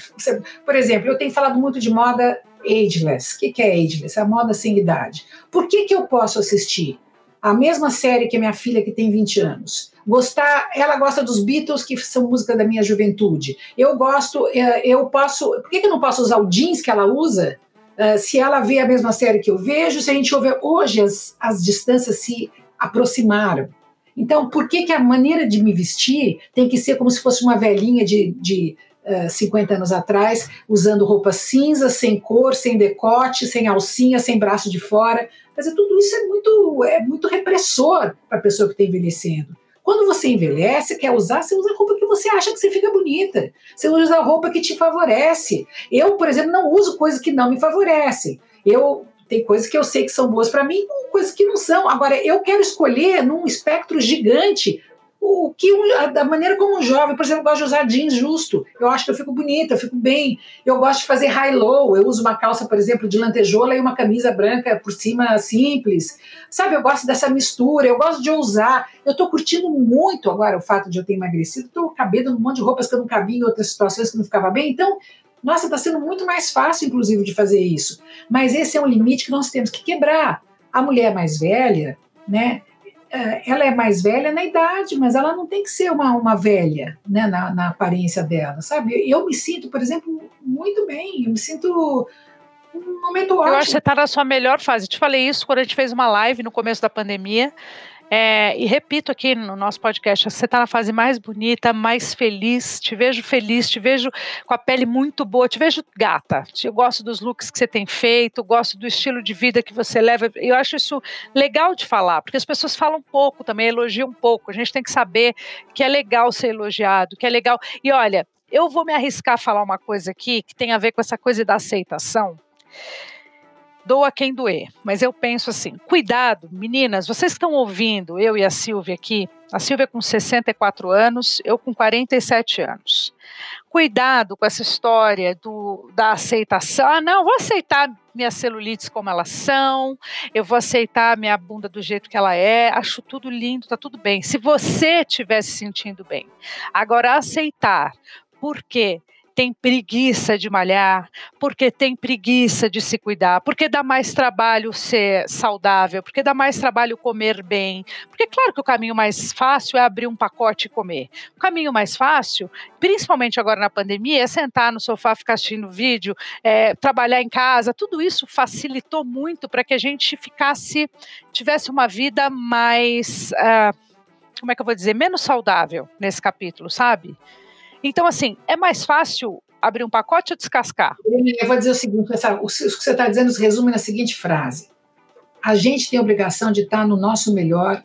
Por exemplo, eu tenho falado muito de moda ageless. O que é ageless? A moda sem idade. Por que, que eu posso assistir a mesma série que a minha filha que tem 20 anos? Gostar, ela gosta dos Beatles, que são música da minha juventude. Eu gosto, é, eu posso. Por que, eu não posso usar o jeans que ela usa? Uh, se ela vê a mesma série que eu vejo, se a gente ouve hoje as, as distâncias se aproximaram. Então, por que, que a maneira de me vestir tem que ser como se fosse uma velhinha de, de 50 anos atrás, usando roupa cinza, sem cor, sem decote, sem alcinha, sem braço de fora? Quer dizer, tudo isso é muito, é muito repressor para a pessoa que está envelhecendo. Quando você envelhece, quer usar, você usa a roupa que você acha que você fica bonita. Você usa a roupa que te favorece. Eu, por exemplo, não uso coisas que não me favorecem. Eu tem coisas que eu sei que são boas para mim, coisas que não são. Agora, eu quero escolher num espectro gigante o que da maneira como um jovem, por exemplo, gosta de usar jeans justo. Eu acho que eu fico bonita, eu fico bem. Eu gosto de fazer high-low. Eu uso uma calça, por exemplo, de lantejola e uma camisa branca por cima simples. Sabe, eu gosto dessa mistura, eu gosto de ousar. Eu estou curtindo muito agora o fato de eu ter emagrecido. Estou cabendo num monte de roupas que eu não cabia em outras situações que não ficava bem. Então, nossa, está sendo muito mais fácil, inclusive, de fazer isso. Mas esse é um limite que nós temos que quebrar. A mulher mais velha, né? É, ela é mais velha na idade, mas ela não tem que ser uma, uma velha né, na, na aparência dela, sabe? Eu me sinto, por exemplo, muito bem, eu me sinto um momento ótimo. Eu acho que você está na sua melhor fase. Eu te falei isso quando a gente fez uma live no começo da pandemia. É, e repito aqui no nosso podcast, você está na fase mais bonita, mais feliz, te vejo feliz, te vejo com a pele muito boa, te vejo gata. Eu gosto dos looks que você tem feito, gosto do estilo de vida que você leva. Eu acho isso legal de falar, porque as pessoas falam pouco também, elogiam um pouco. A gente tem que saber que é legal ser elogiado, que é legal. E olha, eu vou me arriscar a falar uma coisa aqui que tem a ver com essa coisa da aceitação doa quem doer. Mas eu penso assim: cuidado, meninas, vocês estão ouvindo, eu e a Silvia aqui, a Silvia com 64 anos, eu com 47 anos. Cuidado com essa história do, da aceitação. Ah, não, vou aceitar minhas celulites como elas são, eu vou aceitar minha bunda do jeito que ela é, acho tudo lindo, tá tudo bem. Se você estiver se sentindo bem. Agora, aceitar, por quê? Tem preguiça de malhar, porque tem preguiça de se cuidar, porque dá mais trabalho ser saudável, porque dá mais trabalho comer bem. Porque, claro que o caminho mais fácil é abrir um pacote e comer. O caminho mais fácil, principalmente agora na pandemia, é sentar no sofá, ficar assistindo vídeo, é, trabalhar em casa. Tudo isso facilitou muito para que a gente ficasse, tivesse uma vida mais. Uh, como é que eu vou dizer? Menos saudável nesse capítulo, sabe? Então, assim, é mais fácil abrir um pacote ou descascar? Eu vou dizer o seguinte: o que você está dizendo se resume na seguinte frase: a gente tem a obrigação de estar no nosso melhor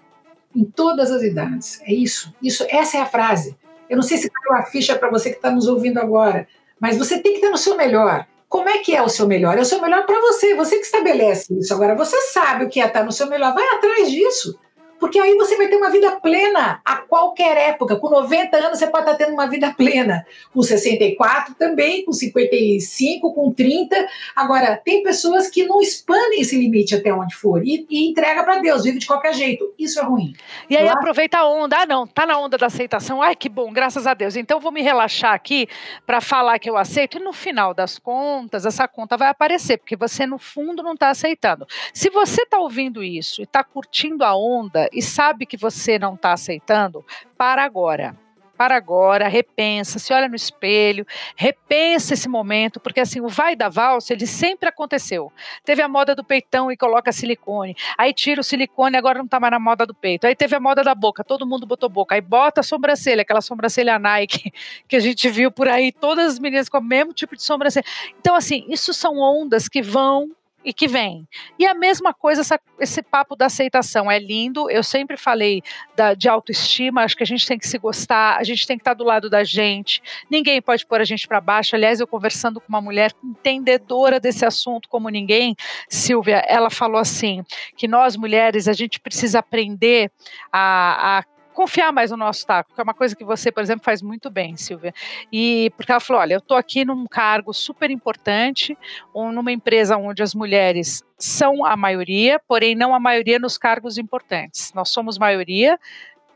em todas as idades. É isso. Isso, essa é a frase. Eu não sei se caiu a ficha para você que está nos ouvindo agora, mas você tem que estar no seu melhor. Como é que é o seu melhor? É o seu melhor para você, você que estabelece isso. Agora, você sabe o que é estar no seu melhor, vai atrás disso. Porque aí você vai ter uma vida plena a qualquer época. Com 90 anos você pode estar tendo uma vida plena. Com 64 também, com 55, com 30. Agora, tem pessoas que não expandem esse limite até onde for e, e entrega para Deus, vive de qualquer jeito. Isso é ruim. E aí aproveita a onda. Ah, não, tá na onda da aceitação. Ai, que bom, graças a Deus. Então vou me relaxar aqui para falar que eu aceito e no final das contas essa conta vai aparecer, porque você no fundo não está aceitando. Se você está ouvindo isso e está curtindo a onda, e sabe que você não está aceitando, para agora. Para agora, repensa, se olha no espelho, repensa esse momento, porque assim, o vai da valsa, ele sempre aconteceu. Teve a moda do peitão e coloca silicone, aí tira o silicone, agora não está mais na moda do peito. Aí teve a moda da boca, todo mundo botou boca, aí bota a sobrancelha, aquela sobrancelha Nike [LAUGHS] que a gente viu por aí, todas as meninas com o mesmo tipo de sobrancelha. Então, assim, isso são ondas que vão e que vem. E a mesma coisa, essa, esse papo da aceitação é lindo. Eu sempre falei da, de autoestima, acho que a gente tem que se gostar, a gente tem que estar do lado da gente. Ninguém pode pôr a gente para baixo. Aliás, eu conversando com uma mulher entendedora desse assunto como ninguém, Silvia, ela falou assim: que nós mulheres a gente precisa aprender a, a confiar mais no nosso taco, que é uma coisa que você, por exemplo, faz muito bem, Silvia. E porque ela falou: olha, eu estou aqui num cargo super importante, ou numa empresa onde as mulheres são a maioria, porém não a maioria nos cargos importantes. Nós somos maioria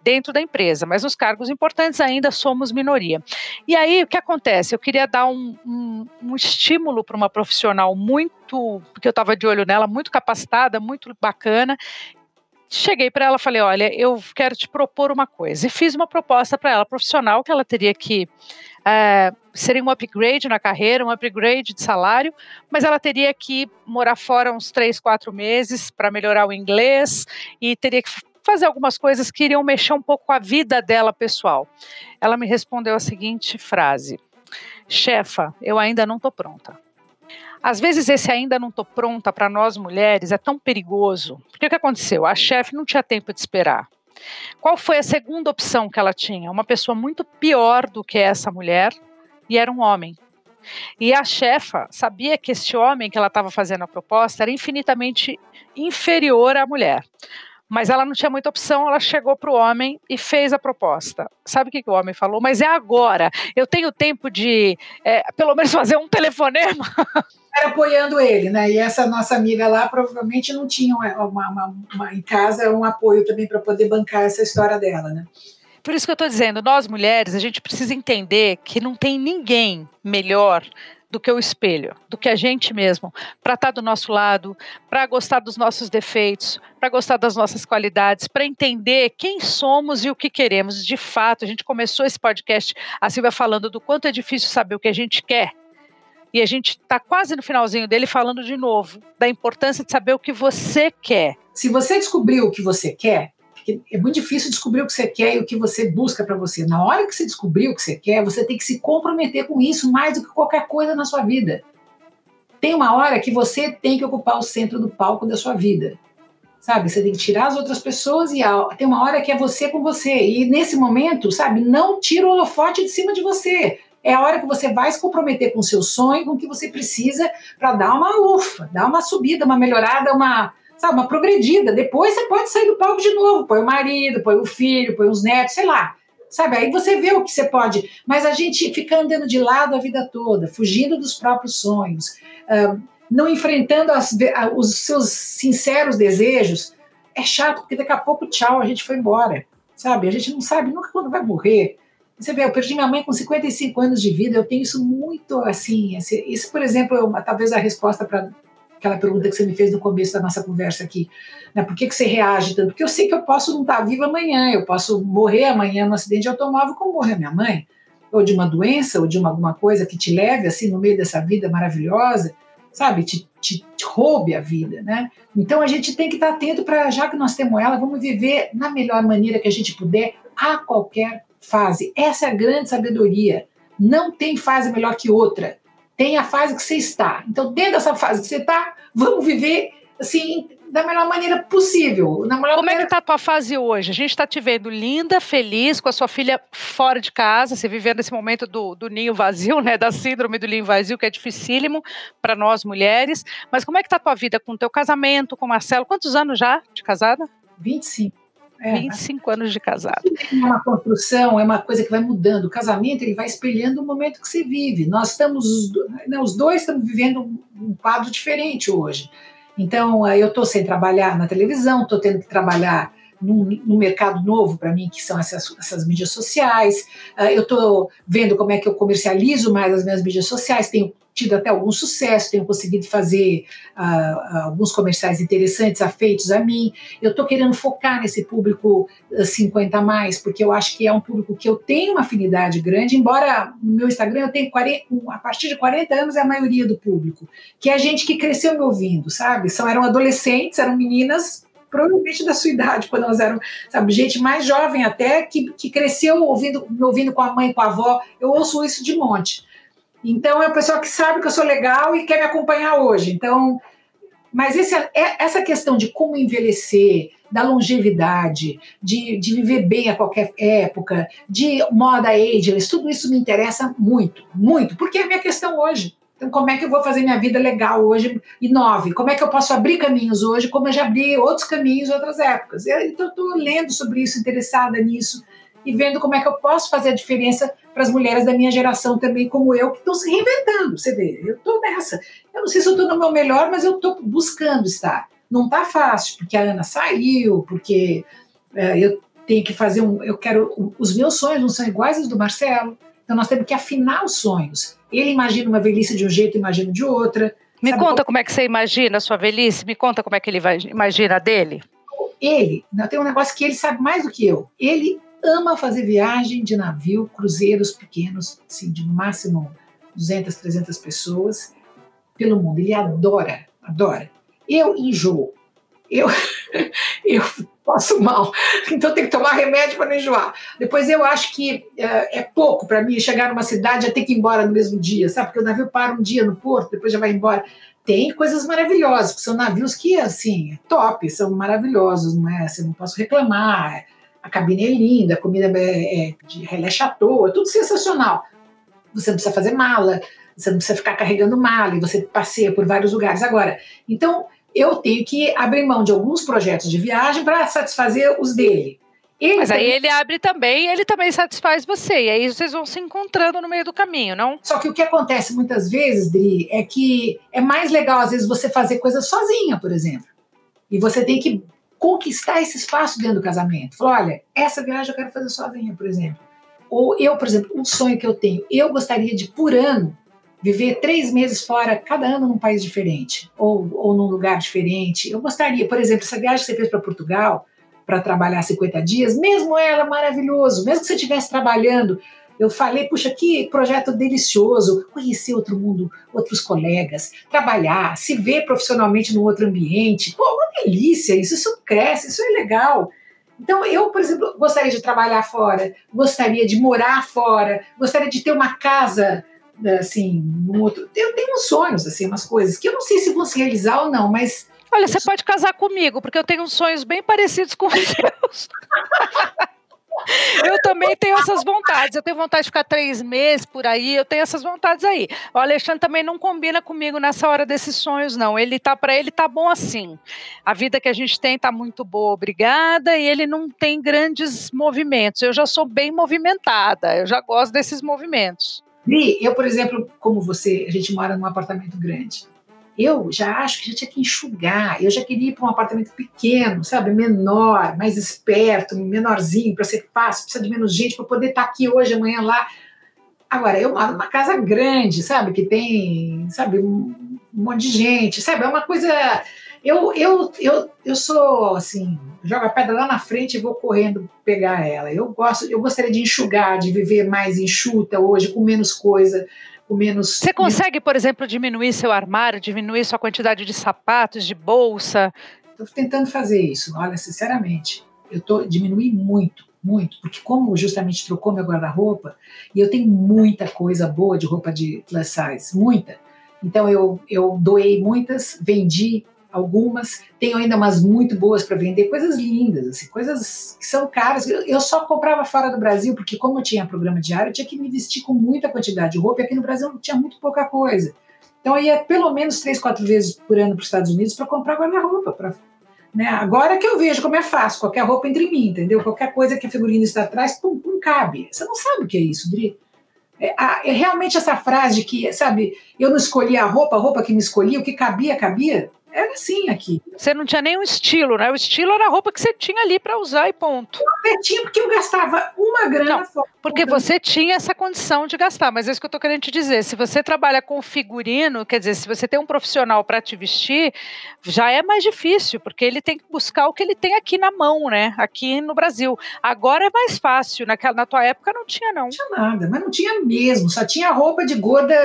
dentro da empresa, mas nos cargos importantes ainda somos minoria. E aí o que acontece? Eu queria dar um, um, um estímulo para uma profissional muito, porque eu estava de olho nela, muito capacitada, muito bacana, cheguei para ela falei olha eu quero te propor uma coisa. E fiz uma proposta para ela profissional que ela teria que é, seria um upgrade na carreira um upgrade de salário mas ela teria que morar fora uns três quatro meses para melhorar o inglês e teria que fazer algumas coisas que iriam mexer um pouco com a vida dela pessoal. Ela me respondeu a seguinte frase chefa eu ainda não estou pronta às vezes esse ainda não estou pronta para nós mulheres é tão perigoso. Porque o que aconteceu? A chefe não tinha tempo de esperar. Qual foi a segunda opção que ela tinha? Uma pessoa muito pior do que essa mulher e era um homem. E a chefa sabia que este homem que ela estava fazendo a proposta era infinitamente inferior à mulher. Mas ela não tinha muita opção, ela chegou para o homem e fez a proposta. Sabe o que, que o homem falou? Mas é agora. Eu tenho tempo de, é, pelo menos, fazer um telefonema. [LAUGHS] Era apoiando ele, né? E essa nossa amiga lá provavelmente não tinha uma, uma, uma em casa um apoio também para poder bancar essa história dela, né? Por isso que eu estou dizendo, nós mulheres, a gente precisa entender que não tem ninguém melhor do que o espelho, do que a gente mesmo, para estar tá do nosso lado, para gostar dos nossos defeitos, para gostar das nossas qualidades, para entender quem somos e o que queremos. De fato, a gente começou esse podcast, a Silvia falando do quanto é difícil saber o que a gente quer. E a gente está quase no finalzinho dele falando de novo da importância de saber o que você quer. Se você descobriu o que você quer, é muito difícil descobrir o que você quer e o que você busca para você. Na hora que você descobrir o que você quer, você tem que se comprometer com isso mais do que qualquer coisa na sua vida. Tem uma hora que você tem que ocupar o centro do palco da sua vida. Sabe? Você tem que tirar as outras pessoas e tem uma hora que é você com você. E nesse momento, sabe, não tira o holofote de cima de você. É a hora que você vai se comprometer com o seu sonho, com o que você precisa para dar uma ufa, dar uma subida, uma melhorada, uma, sabe, uma progredida. Depois você pode sair do palco de novo, põe o marido, põe o filho, põe os netos, sei lá. Sabe, aí você vê o que você pode. Mas a gente fica andando de lado a vida toda, fugindo dos próprios sonhos, não enfrentando as, os seus sinceros desejos, é chato, porque daqui a pouco, tchau, a gente foi embora. Sabe, a gente não sabe nunca quando vai morrer. Você vê, eu perdi minha mãe com 55 anos de vida, eu tenho isso muito assim. Isso, por exemplo, é talvez a resposta para aquela pergunta que você me fez no começo da nossa conversa aqui. Né? Por que, que você reage tanto? Porque eu sei que eu posso não estar viva amanhã, eu posso morrer amanhã num acidente de automóvel, como morreu minha mãe, ou de uma doença, ou de uma, alguma coisa que te leve assim no meio dessa vida maravilhosa, sabe? Te, te, te roube a vida, né? Então a gente tem que estar atento para, já que nós temos ela, vamos viver na melhor maneira que a gente puder, a qualquer fase. Essa é a grande sabedoria. Não tem fase melhor que outra tem a fase que você está. Então, dentro dessa fase que você está, vamos viver assim da melhor maneira possível. Como maneira... é que está a tua fase hoje? A gente está te vendo linda, feliz, com a sua filha fora de casa, você vivendo esse momento do, do ninho vazio, né? Da síndrome do ninho vazio, que é dificílimo para nós mulheres. Mas como é que está a tua vida com o teu casamento, com o Marcelo? Quantos anos já de casada? 25. É, 25 anos de casado. É uma construção, é uma coisa que vai mudando. O casamento ele vai espelhando o momento que se vive. Nós estamos, né, os dois estamos vivendo um quadro diferente hoje. Então, eu estou sem trabalhar na televisão, estou tendo que trabalhar num mercado novo para mim, que são essas, essas mídias sociais. Uh, eu estou vendo como é que eu comercializo mais as minhas mídias sociais, tenho tido até algum sucesso, tenho conseguido fazer uh, alguns comerciais interessantes, afeitos a mim. Eu estou querendo focar nesse público 50 a mais, porque eu acho que é um público que eu tenho uma afinidade grande, embora no meu Instagram eu tenho 40, a partir de 40 anos é a maioria do público, que é gente que cresceu me ouvindo, sabe? São, eram adolescentes, eram meninas provavelmente da sua idade, quando elas eram, sabe, gente mais jovem até, que, que cresceu ouvindo, me ouvindo com a mãe, com a avó. Eu ouço isso de monte. Então, é o pessoal que sabe que eu sou legal e quer me acompanhar hoje. Então, mas esse, é, essa questão de como envelhecer, da longevidade, de, de viver bem a qualquer época, de moda ageless, tudo isso me interessa muito, muito, porque é a minha questão hoje. Então, como é que eu vou fazer minha vida legal hoje e nove? Como é que eu posso abrir caminhos hoje, como eu já abri outros caminhos em outras épocas? Então, estou lendo sobre isso, interessada nisso e vendo como é que eu posso fazer a diferença para as mulheres da minha geração também, como eu, que estão se reinventando. Você vê, eu estou nessa. Eu não sei se eu estou no meu melhor, mas eu estou buscando estar. Não está fácil, porque a Ana saiu, porque é, eu tenho que fazer um. Eu quero. Os meus sonhos não são iguais aos do Marcelo. Então nós temos que afinar os sonhos. Ele imagina uma velhice de um jeito, eu imagino de outra. Me Sabe conta como é que você imagina a sua velhice, me conta como é que ele vai, imagina a dele. Ele, tem um negócio que ele sabe mais do que eu. Ele ama fazer viagem de navio, cruzeiros pequenos, assim, de no máximo 200, 300 pessoas pelo mundo. Ele adora, adora. Eu enjoo. Eu, [LAUGHS] eu passo mal. Então tem que tomar remédio para não enjoar. Depois eu acho que é, é pouco para mim chegar numa cidade e ter que ir embora no mesmo dia, sabe? Porque o navio para um dia no porto, depois já vai embora. Tem coisas maravilhosas, que são navios que, assim, é top, são maravilhosos, não é? Você não posso reclamar. A cabine é linda, a comida é, é de relé chateau, é tudo sensacional. Você não precisa fazer mala, você não precisa ficar carregando mala, e você passeia por vários lugares. Agora, então, eu tenho que abrir mão de alguns projetos de viagem para satisfazer os dele. Ele Mas também... aí ele abre também e ele também satisfaz você. E aí vocês vão se encontrando no meio do caminho, não? Só que o que acontece muitas vezes, Dri, é que é mais legal, às vezes, você fazer coisas sozinha, por exemplo. E você tem que conquistar esse espaço dentro do casamento. Falar, olha, essa viagem eu quero fazer sozinha, por exemplo. Ou eu, por exemplo, um sonho que eu tenho, eu gostaria de, por ano, viver três meses fora, cada ano num país diferente, ou, ou num lugar diferente. Eu gostaria, por exemplo, essa viagem que você fez para Portugal, para trabalhar 50 dias, mesmo ela maravilhoso, mesmo que você estivesse trabalhando, eu falei, puxa, que projeto delicioso, conhecer outro mundo, outros colegas, trabalhar, se ver profissionalmente num outro ambiente, pô, delícia isso, isso cresce, isso é legal. Então, eu, por exemplo, gostaria de trabalhar fora, gostaria de morar fora, gostaria de ter uma casa, assim, um outro. Eu tenho uns sonhos, assim, umas coisas que eu não sei se vão se realizar ou não, mas Olha, você pode casar comigo, porque eu tenho sonhos bem parecidos com os [LAUGHS] seus. Eu também tenho essas vontades. Eu tenho vontade de ficar três meses por aí. Eu tenho essas vontades aí. O Alexandre também não combina comigo nessa hora desses sonhos, não. Ele tá para ele tá bom assim. A vida que a gente tem tá muito boa, obrigada. E ele não tem grandes movimentos. Eu já sou bem movimentada. Eu já gosto desses movimentos. E eu, por exemplo, como você, a gente mora num apartamento grande. Eu já acho que já tinha que enxugar. Eu já queria ir para um apartamento pequeno, sabe, menor, mais esperto, menorzinho, para ser fácil, precisa de menos gente para poder estar tá aqui hoje, amanhã lá. Agora, eu moro numa casa grande, sabe, que tem, sabe, um, monte de gente, sabe, é uma coisa. Eu, eu, eu, eu sou assim, jogo a pedra lá na frente e vou correndo pegar ela. Eu gosto, eu gostaria de enxugar, de viver mais enxuta hoje, com menos coisa o menos. Você consegue, por exemplo, diminuir seu armário, diminuir sua quantidade de sapatos, de bolsa? Estou tentando fazer isso, olha, sinceramente. Eu estou diminuindo muito, muito, porque como justamente trocou meu guarda-roupa, e eu tenho muita coisa boa de roupa de plus size, muita. Então eu, eu doei muitas, vendi algumas, tenho ainda umas muito boas para vender, coisas lindas, assim, coisas que são caras. Eu só comprava fora do Brasil, porque como eu tinha programa diário, eu tinha que me vestir com muita quantidade de roupa, e aqui no Brasil tinha muito pouca coisa. Então eu ia pelo menos três, quatro vezes por ano para os Estados Unidos para comprar guarda-roupa. Né? Agora que eu vejo como é fácil, qualquer roupa entre mim, entendeu? Qualquer coisa que a figurina está atrás, pum, pum, cabe. Você não sabe o que é isso, Dri. É, é, realmente essa frase que, sabe, eu não escolhi a roupa, a roupa que me escolhia, o que cabia, cabia. Era assim aqui. Você não tinha nenhum estilo, né? O estilo era a roupa que você tinha ali para usar e ponto. Eu tinha porque eu gastava uma grana não, fora. Porque você tinha essa condição de gastar, mas é isso que eu estou querendo te dizer. Se você trabalha com figurino, quer dizer, se você tem um profissional para te vestir, já é mais difícil, porque ele tem que buscar o que ele tem aqui na mão, né? Aqui no Brasil. Agora é mais fácil. Naquela, na tua época não tinha, não. Não tinha nada, mas não tinha mesmo. Só tinha roupa de gorda,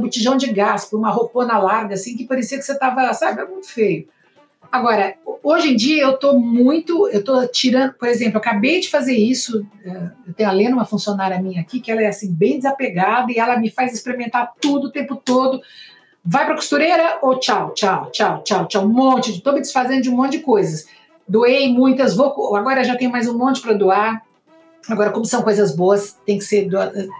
botijão de gás, uma roupona larga, assim, que parecia que você estava, sabe, é muito feio. Agora, hoje em dia eu estou muito, eu estou tirando, por exemplo, eu acabei de fazer isso, eh, eu tenho a Lena, uma funcionária minha aqui, que ela é assim, bem desapegada e ela me faz experimentar tudo o tempo todo. Vai para costureira ou tchau, tchau, tchau, tchau, tchau, um monte, estou me desfazendo de um monte de coisas. Doei muitas, vou, agora já tenho mais um monte para doar. Agora, como são coisas boas, tem que ser,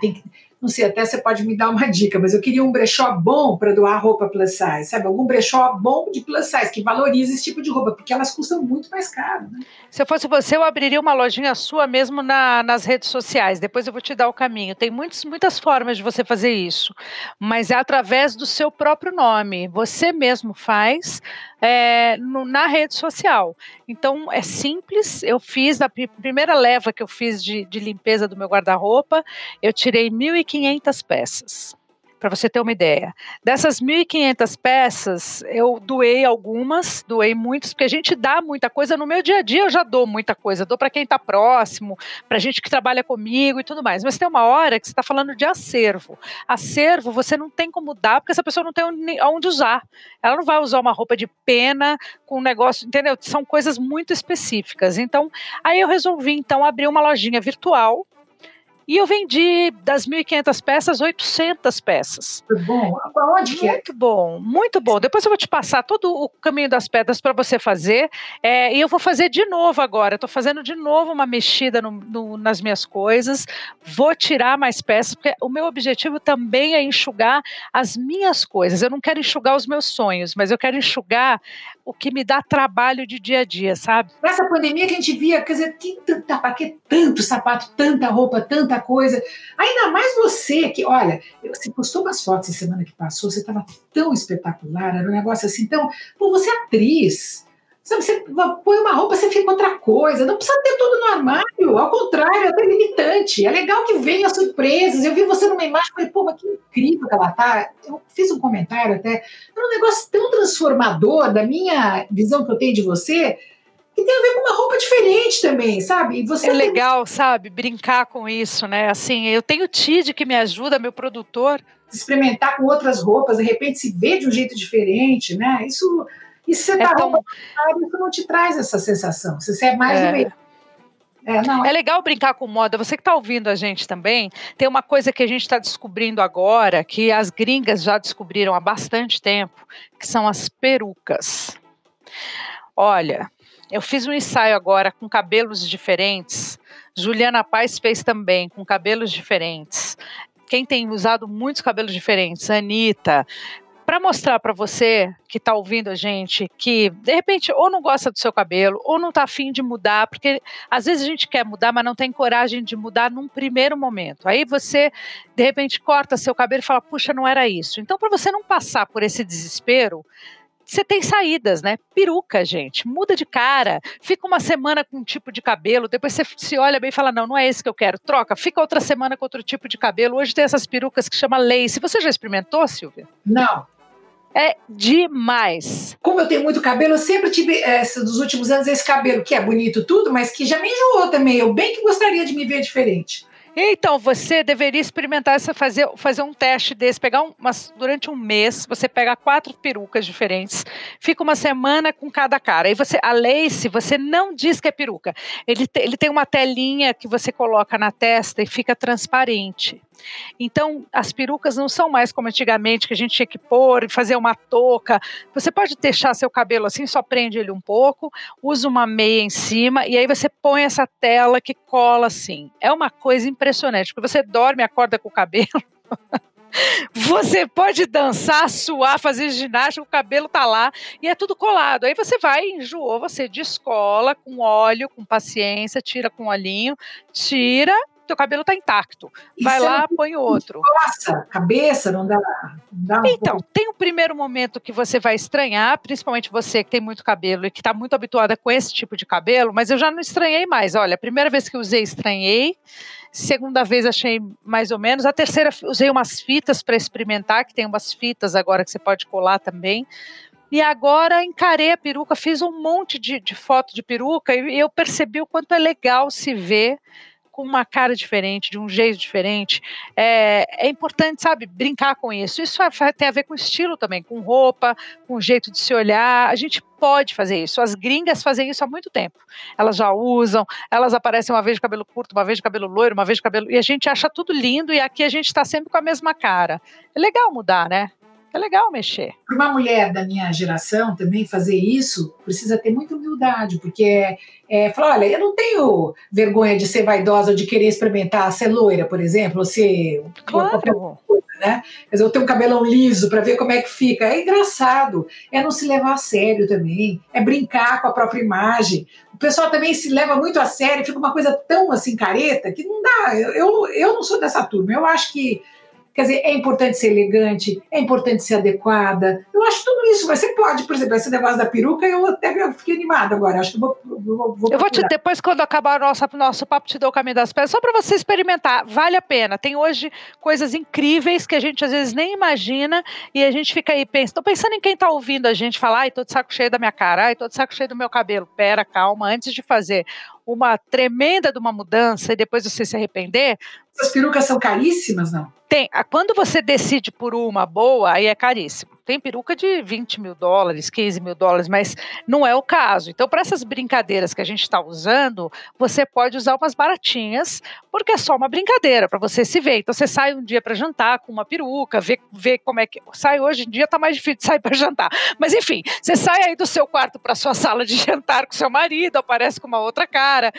tem que, não sei, até você pode me dar uma dica, mas eu queria um brechó bom para doar roupa plus size, sabe? Algum brechó bom de plus size, que valorize esse tipo de roupa, porque elas custam muito mais caro. Né? Se eu fosse você, eu abriria uma lojinha sua mesmo na, nas redes sociais. Depois eu vou te dar o caminho. Tem muitos, muitas formas de você fazer isso, mas é através do seu próprio nome. Você mesmo faz é, no, na rede social. Então é simples. Eu fiz a primeira leva que eu fiz de, de limpeza do meu guarda-roupa, eu tirei 1.500 peças para você ter uma ideia. Dessas 1.500 peças, eu doei algumas, doei muitas, porque a gente dá muita coisa. No meu dia a dia eu já dou muita coisa, dou para quem está próximo, para gente que trabalha comigo e tudo mais. Mas tem uma hora que você está falando de acervo. Acervo você não tem como dar, porque essa pessoa não tem onde usar. Ela não vai usar uma roupa de pena com um negócio, entendeu? São coisas muito específicas. Então, aí eu resolvi então abrir uma lojinha virtual e eu vendi das 1.500 peças, 800 peças. Muito bom. Aonde que é? Muito bom, muito bom. Depois eu vou te passar todo o caminho das pedras para você fazer. É, e eu vou fazer de novo agora. Estou fazendo de novo uma mexida no, no, nas minhas coisas. Vou tirar mais peças, porque o meu objetivo também é enxugar as minhas coisas. Eu não quero enxugar os meus sonhos, mas eu quero enxugar o que me dá trabalho de dia a dia, sabe? Nessa pandemia que a gente via, quer dizer, que tanta, pra que tanto sapato, tanta roupa, tanta coisa. Ainda mais você, que, olha, você postou umas fotos essa semana que passou, você estava tão espetacular, era um negócio assim, então, pô, você é atriz. Sabe, você põe uma roupa, você fica outra coisa. Não precisa ter tudo no armário. Ao contrário, é até limitante. É legal que venha surpresas. Eu vi você numa imagem e falei, pô, mas que incrível que ela tá. Eu fiz um comentário até. É um negócio tão transformador da minha visão que eu tenho de você, que tem a ver com uma roupa diferente também, sabe? Você é tem... legal, sabe? Brincar com isso, né? Assim, eu tenho o Tid que me ajuda, meu produtor. Experimentar com outras roupas, de repente se vê de um jeito diferente, né? Isso e se você está é tão... isso não te traz essa sensação. Você é mais é. mesmo. É, não. é legal brincar com moda. Você que está ouvindo a gente também, tem uma coisa que a gente está descobrindo agora, que as gringas já descobriram há bastante tempo, que são as perucas. Olha, eu fiz um ensaio agora com cabelos diferentes. Juliana Paz fez também, com cabelos diferentes. Quem tem usado muitos cabelos diferentes? Anitta, para mostrar para você que está ouvindo a gente que de repente ou não gosta do seu cabelo ou não está afim de mudar, porque às vezes a gente quer mudar, mas não tem coragem de mudar num primeiro momento. Aí você de repente corta seu cabelo e fala: "Puxa, não era isso". Então para você não passar por esse desespero, você tem saídas, né? Peruca, gente, muda de cara, fica uma semana com um tipo de cabelo, depois você se olha bem e fala: não, não é esse que eu quero, troca, fica outra semana com outro tipo de cabelo. Hoje tem essas perucas que chama lace. Você já experimentou, Silvia? Não. É demais. Como eu tenho muito cabelo, eu sempre tive, é, dos últimos anos, esse cabelo que é bonito tudo, mas que já me enjoou também. Eu bem que gostaria de me ver diferente. Então, você deveria experimentar essa, fazer, fazer um teste desse, pegar um, durante um mês, você pega quatro perucas diferentes, fica uma semana com cada cara. Aí você, a lace, você não diz que é peruca. Ele, te, ele tem uma telinha que você coloca na testa e fica transparente. Então, as perucas não são mais como antigamente, que a gente tinha que pôr fazer uma touca. Você pode deixar seu cabelo assim, só prende ele um pouco, usa uma meia em cima e aí você põe essa tela que cola assim. É uma coisa impressionante, porque você dorme, acorda com o cabelo. [LAUGHS] Você pode dançar, suar, fazer ginástica, o cabelo tá lá e é tudo colado. Aí você vai, enjoou, você descola com óleo, com paciência, tira com olhinho, tira teu cabelo tá intacto. Vai Isso lá, é põe outro. Nossa, cabeça, não dá. Não dá então, tem um primeiro momento que você vai estranhar, principalmente você que tem muito cabelo e que está muito habituada com esse tipo de cabelo, mas eu já não estranhei mais. Olha, a primeira vez que usei, estranhei. Segunda vez achei mais ou menos. A terceira usei umas fitas para experimentar, que tem umas fitas agora que você pode colar também. E agora encarei a peruca, fiz um monte de, de foto de peruca e eu percebi o quanto é legal se ver com uma cara diferente, de um jeito diferente. É, é importante, sabe, brincar com isso. Isso tem a ver com estilo também, com roupa, com jeito de se olhar. A gente pode fazer isso. As gringas fazem isso há muito tempo. Elas já usam, elas aparecem uma vez de cabelo curto, uma vez de cabelo loiro, uma vez de cabelo. E a gente acha tudo lindo e aqui a gente está sempre com a mesma cara. É legal mudar, né? É legal mexer. Para uma mulher da minha geração também fazer isso, precisa ter muita humildade, porque é, é falar, olha, eu não tenho vergonha de ser vaidosa ou de querer experimentar ser loira, por exemplo, ou ser claro. coisa, né? Dizer, eu tenho um cabelão liso para ver como é que fica. É engraçado. É não se levar a sério também. É brincar com a própria imagem. O pessoal também se leva muito a sério, fica uma coisa tão assim careta que não dá. Eu, eu não sou dessa turma. Eu acho que Quer dizer, é importante ser elegante, é importante ser adequada. Eu acho tudo isso. Mas você pode, por exemplo, esse negócio da peruca, eu até fiquei animada agora. Acho que vou. vou, vou eu vou te, depois, quando acabar o nosso, nosso papo, te dou o caminho das pedras, só para você experimentar. Vale a pena. Tem hoje coisas incríveis que a gente às vezes nem imagina e a gente fica aí pensando. Estou pensando em quem está ouvindo a gente falar, ai, tô de saco cheio da minha cara, ai, tô de saco cheio do meu cabelo. Pera, calma, antes de fazer uma tremenda de uma mudança e depois você se arrepender. Essas perucas são caríssimas, não? Tem. Quando você decide por uma boa, aí é caríssimo. Tem peruca de 20 mil dólares, 15 mil dólares, mas não é o caso. Então, para essas brincadeiras que a gente está usando, você pode usar umas baratinhas, porque é só uma brincadeira para você se ver. Então, você sai um dia para jantar com uma peruca, vê, vê como é que. Sai hoje em dia, está mais difícil de sair [LAUGHS] para jantar. Mas, enfim, você sai aí do seu quarto para sua sala de [LAUGHS] jantar com seu marido, aparece com uma outra cara.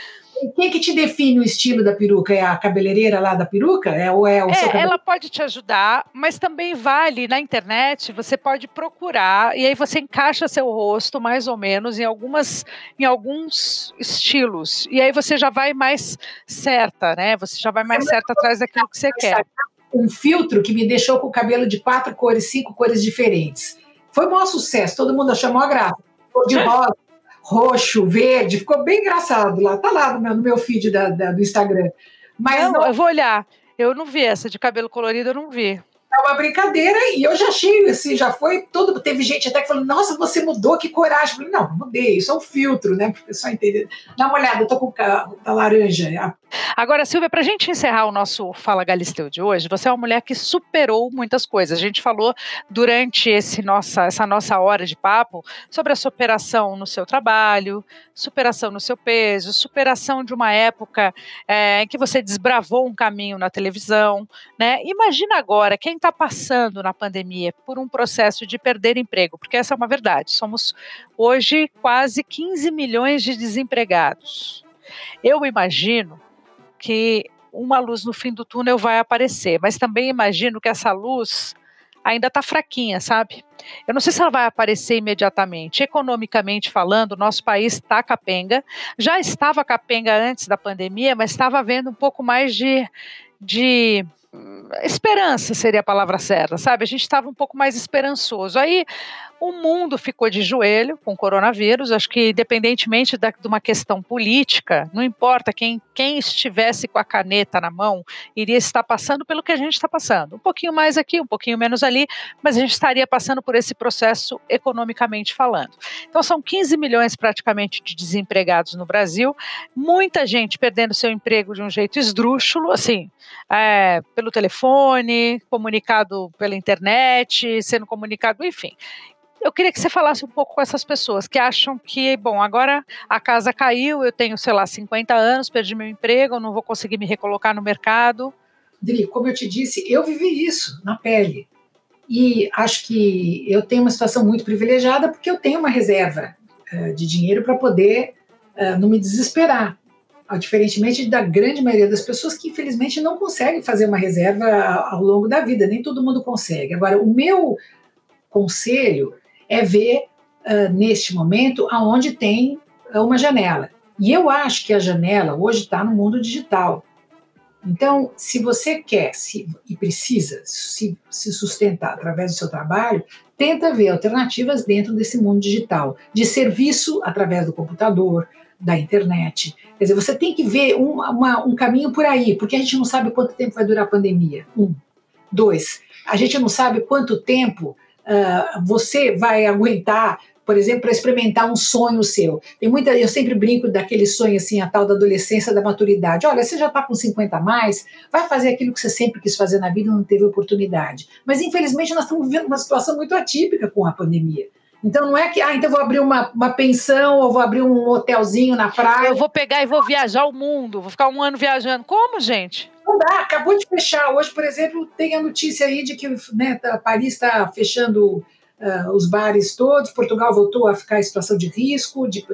Quem que te define o estilo da peruca? É a cabeleireira lá da peruca? É, ou é o é, Ela pode te ajudar, mas também vale na internet você você pode procurar e aí você encaixa seu rosto mais ou menos em algumas em alguns estilos e aí você já vai mais certa, né? Você já vai mais certa atrás daquilo que você quer. Um filtro que me deixou com o cabelo de quatro cores, cinco cores diferentes. Foi um maior sucesso, todo mundo achou maior graça. Cor de rosa, roxo, verde, ficou bem engraçado lá. Tá lá no meu, no meu feed da, da, do Instagram. Mas não, não, eu vou olhar. Eu não vi essa de cabelo colorido, eu não vi é uma brincadeira e eu já achei, assim, já foi todo. Teve gente até que falou: Nossa, você mudou, que coragem. Eu falei: Não, mudei, isso é um filtro, né? Para o pessoal entender. Dá uma olhada, eu tô com a, laranja. Agora, Silvia, para a gente encerrar o nosso Fala Galisteu de hoje, você é uma mulher que superou muitas coisas. A gente falou durante esse nossa, essa nossa hora de papo sobre a superação no seu trabalho, superação no seu peso, superação de uma época é, em que você desbravou um caminho na televisão, né? Imagina agora quem está passando na pandemia por um processo de perder emprego, porque essa é uma verdade. Somos hoje quase 15 milhões de desempregados. Eu imagino que uma luz no fim do túnel vai aparecer, mas também imagino que essa luz ainda está fraquinha, sabe? Eu não sei se ela vai aparecer imediatamente. Economicamente falando, nosso país está capenga. Já estava capenga antes da pandemia, mas estava havendo um pouco mais de, de esperança seria a palavra certa, sabe? A gente estava um pouco mais esperançoso. Aí o mundo ficou de joelho com o coronavírus. Acho que, independentemente da, de uma questão política, não importa quem, quem estivesse com a caneta na mão, iria estar passando pelo que a gente está passando. Um pouquinho mais aqui, um pouquinho menos ali, mas a gente estaria passando por esse processo economicamente falando. Então, são 15 milhões praticamente de desempregados no Brasil, muita gente perdendo seu emprego de um jeito esdrúxulo, assim, é, pelo telefone, comunicado pela internet, sendo comunicado, enfim eu queria que você falasse um pouco com essas pessoas que acham que, bom, agora a casa caiu, eu tenho, sei lá, 50 anos, perdi meu emprego, não vou conseguir me recolocar no mercado. Dri, como eu te disse, eu vivi isso na pele. E acho que eu tenho uma situação muito privilegiada porque eu tenho uma reserva uh, de dinheiro para poder uh, não me desesperar. Diferentemente da grande maioria das pessoas que, infelizmente, não conseguem fazer uma reserva ao longo da vida, nem todo mundo consegue. Agora, o meu conselho é ver uh, neste momento aonde tem uma janela. E eu acho que a janela hoje está no mundo digital. Então, se você quer se, e precisa se, se sustentar através do seu trabalho, tenta ver alternativas dentro desse mundo digital, de serviço através do computador, da internet. Quer dizer, você tem que ver um, uma, um caminho por aí, porque a gente não sabe quanto tempo vai durar a pandemia. Um. Dois, a gente não sabe quanto tempo uh, você vai aguentar, por exemplo, para experimentar um sonho seu. Tem muita, eu sempre brinco daquele sonho assim, a tal da adolescência, da maturidade. Olha, você já está com 50 a mais, vai fazer aquilo que você sempre quis fazer na vida e não teve oportunidade. Mas infelizmente nós estamos vivendo uma situação muito atípica com a pandemia. Então não é que, ah, então vou abrir uma, uma pensão ou vou abrir um hotelzinho na praia. Eu vou pegar e vou viajar o mundo, vou ficar um ano viajando. Como, gente? Não dá, acabou de fechar. Hoje, por exemplo, tem a notícia aí de que né, tá, Paris está fechando uh, os bares todos, Portugal voltou a ficar em situação de risco, de,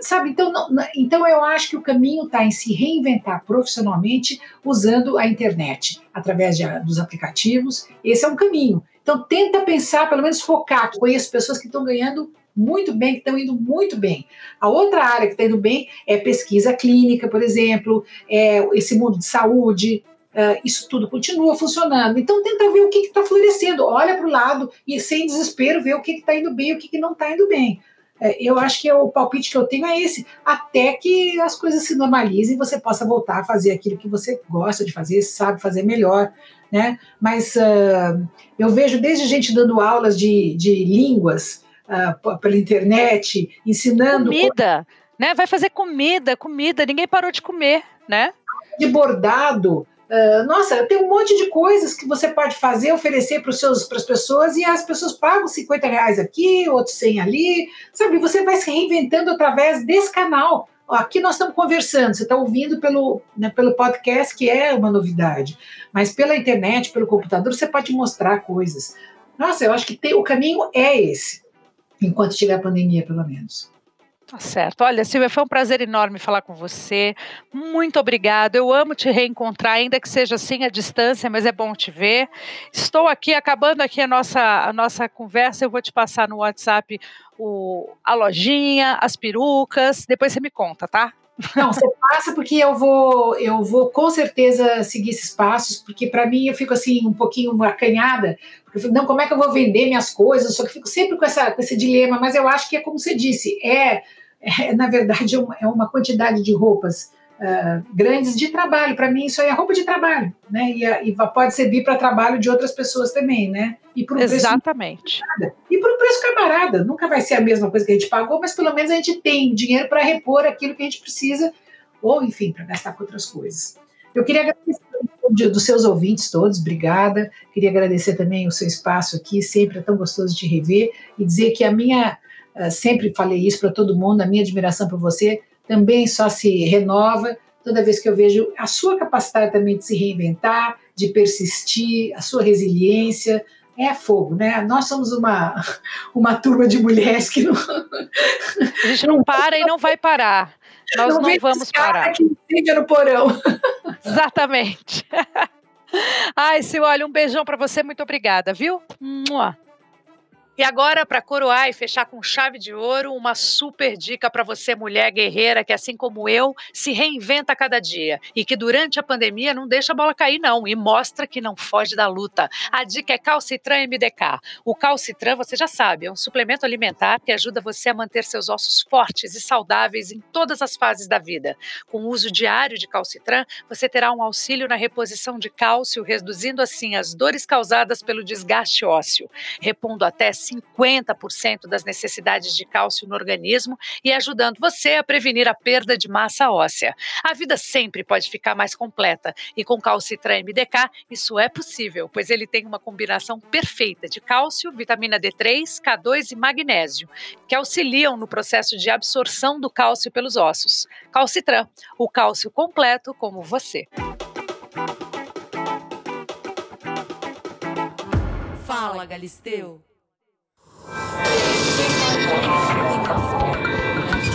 sabe? Então, não, então eu acho que o caminho está em se reinventar profissionalmente usando a internet, através de, dos aplicativos. Esse é um caminho. Então, tenta pensar, pelo menos focar. Conheço pessoas que estão ganhando muito bem, que estão indo muito bem. A outra área que está indo bem é pesquisa clínica, por exemplo, é esse mundo de saúde. Uh, isso tudo continua funcionando. Então, tenta ver o que está florescendo. Olha para o lado e, sem desespero, ver o que está indo bem e o que, que não está indo bem. É, eu acho que é o palpite que eu tenho é esse, até que as coisas se normalizem e você possa voltar a fazer aquilo que você gosta de fazer, sabe fazer melhor. Né? Mas uh, eu vejo desde gente dando aulas de, de línguas uh, pela internet, ensinando. Comida, né? Vai fazer comida, comida, ninguém parou de comer, né? De bordado. Uh, nossa, tem um monte de coisas que você pode fazer, oferecer para as pessoas e as pessoas pagam 50 reais aqui, outros 100 ali, sabe? Você vai se reinventando através desse canal. Aqui nós estamos conversando, você está ouvindo pelo, né, pelo podcast, que é uma novidade, mas pela internet, pelo computador, você pode mostrar coisas. Nossa, eu acho que tem, o caminho é esse enquanto tiver a pandemia, pelo menos. Tá certo. Olha, Silvia, foi um prazer enorme falar com você. Muito obrigada. Eu amo te reencontrar, ainda que seja assim à distância, mas é bom te ver. Estou aqui, acabando aqui a nossa, a nossa conversa, eu vou te passar no WhatsApp o, a lojinha, as perucas, depois você me conta, tá? Não, você passa porque eu vou, eu vou com certeza seguir esses passos, porque para mim eu fico assim um pouquinho acanhada, eu fico, não, como é que eu vou vender minhas coisas? Só que fico sempre com, essa, com esse dilema, mas eu acho que é como você disse, é é, na verdade, é uma quantidade de roupas uh, grandes de trabalho. Para mim, isso aí é roupa de trabalho, né? E, e pode servir para trabalho de outras pessoas também, né? E por um Exatamente. Preço e por um preço camarada. Nunca vai ser a mesma coisa que a gente pagou, mas pelo menos a gente tem dinheiro para repor aquilo que a gente precisa, ou enfim, para gastar com outras coisas. Eu queria agradecer dos seus ouvintes todos, obrigada. Queria agradecer também o seu espaço aqui, sempre é tão gostoso de rever e dizer que a minha ah, sempre falei isso para todo mundo, a minha admiração por você também só se renova toda vez que eu vejo a sua capacidade também de se reinventar, de persistir, a sua resiliência. É fogo, né? Nós somos uma, [LAUGHS] uma turma de mulheres que não. A gente não para e não vai parar. Nós não, não vamos parar. Que no porão. [LAUGHS] Exatamente. [LAUGHS] Ai, Sil, olha, um beijão para você, muito obrigada, viu? Mua. E agora, para coroar e fechar com chave de ouro, uma super dica para você, mulher guerreira, que assim como eu, se reinventa a cada dia e que durante a pandemia não deixa a bola cair, não, e mostra que não foge da luta. A dica é Calcitran MDK. O Calcitran, você já sabe, é um suplemento alimentar que ajuda você a manter seus ossos fortes e saudáveis em todas as fases da vida. Com o uso diário de Calcitran, você terá um auxílio na reposição de cálcio, reduzindo assim as dores causadas pelo desgaste ósseo, repondo até 50% das necessidades de cálcio no organismo e ajudando você a prevenir a perda de massa óssea. A vida sempre pode ficar mais completa e com Calcitra MDK isso é possível, pois ele tem uma combinação perfeita de cálcio, vitamina D3, K2 e magnésio, que auxiliam no processo de absorção do cálcio pelos ossos. Calcitran, o cálcio completo como você. Fala, Galisteu! めっちゃいい香り。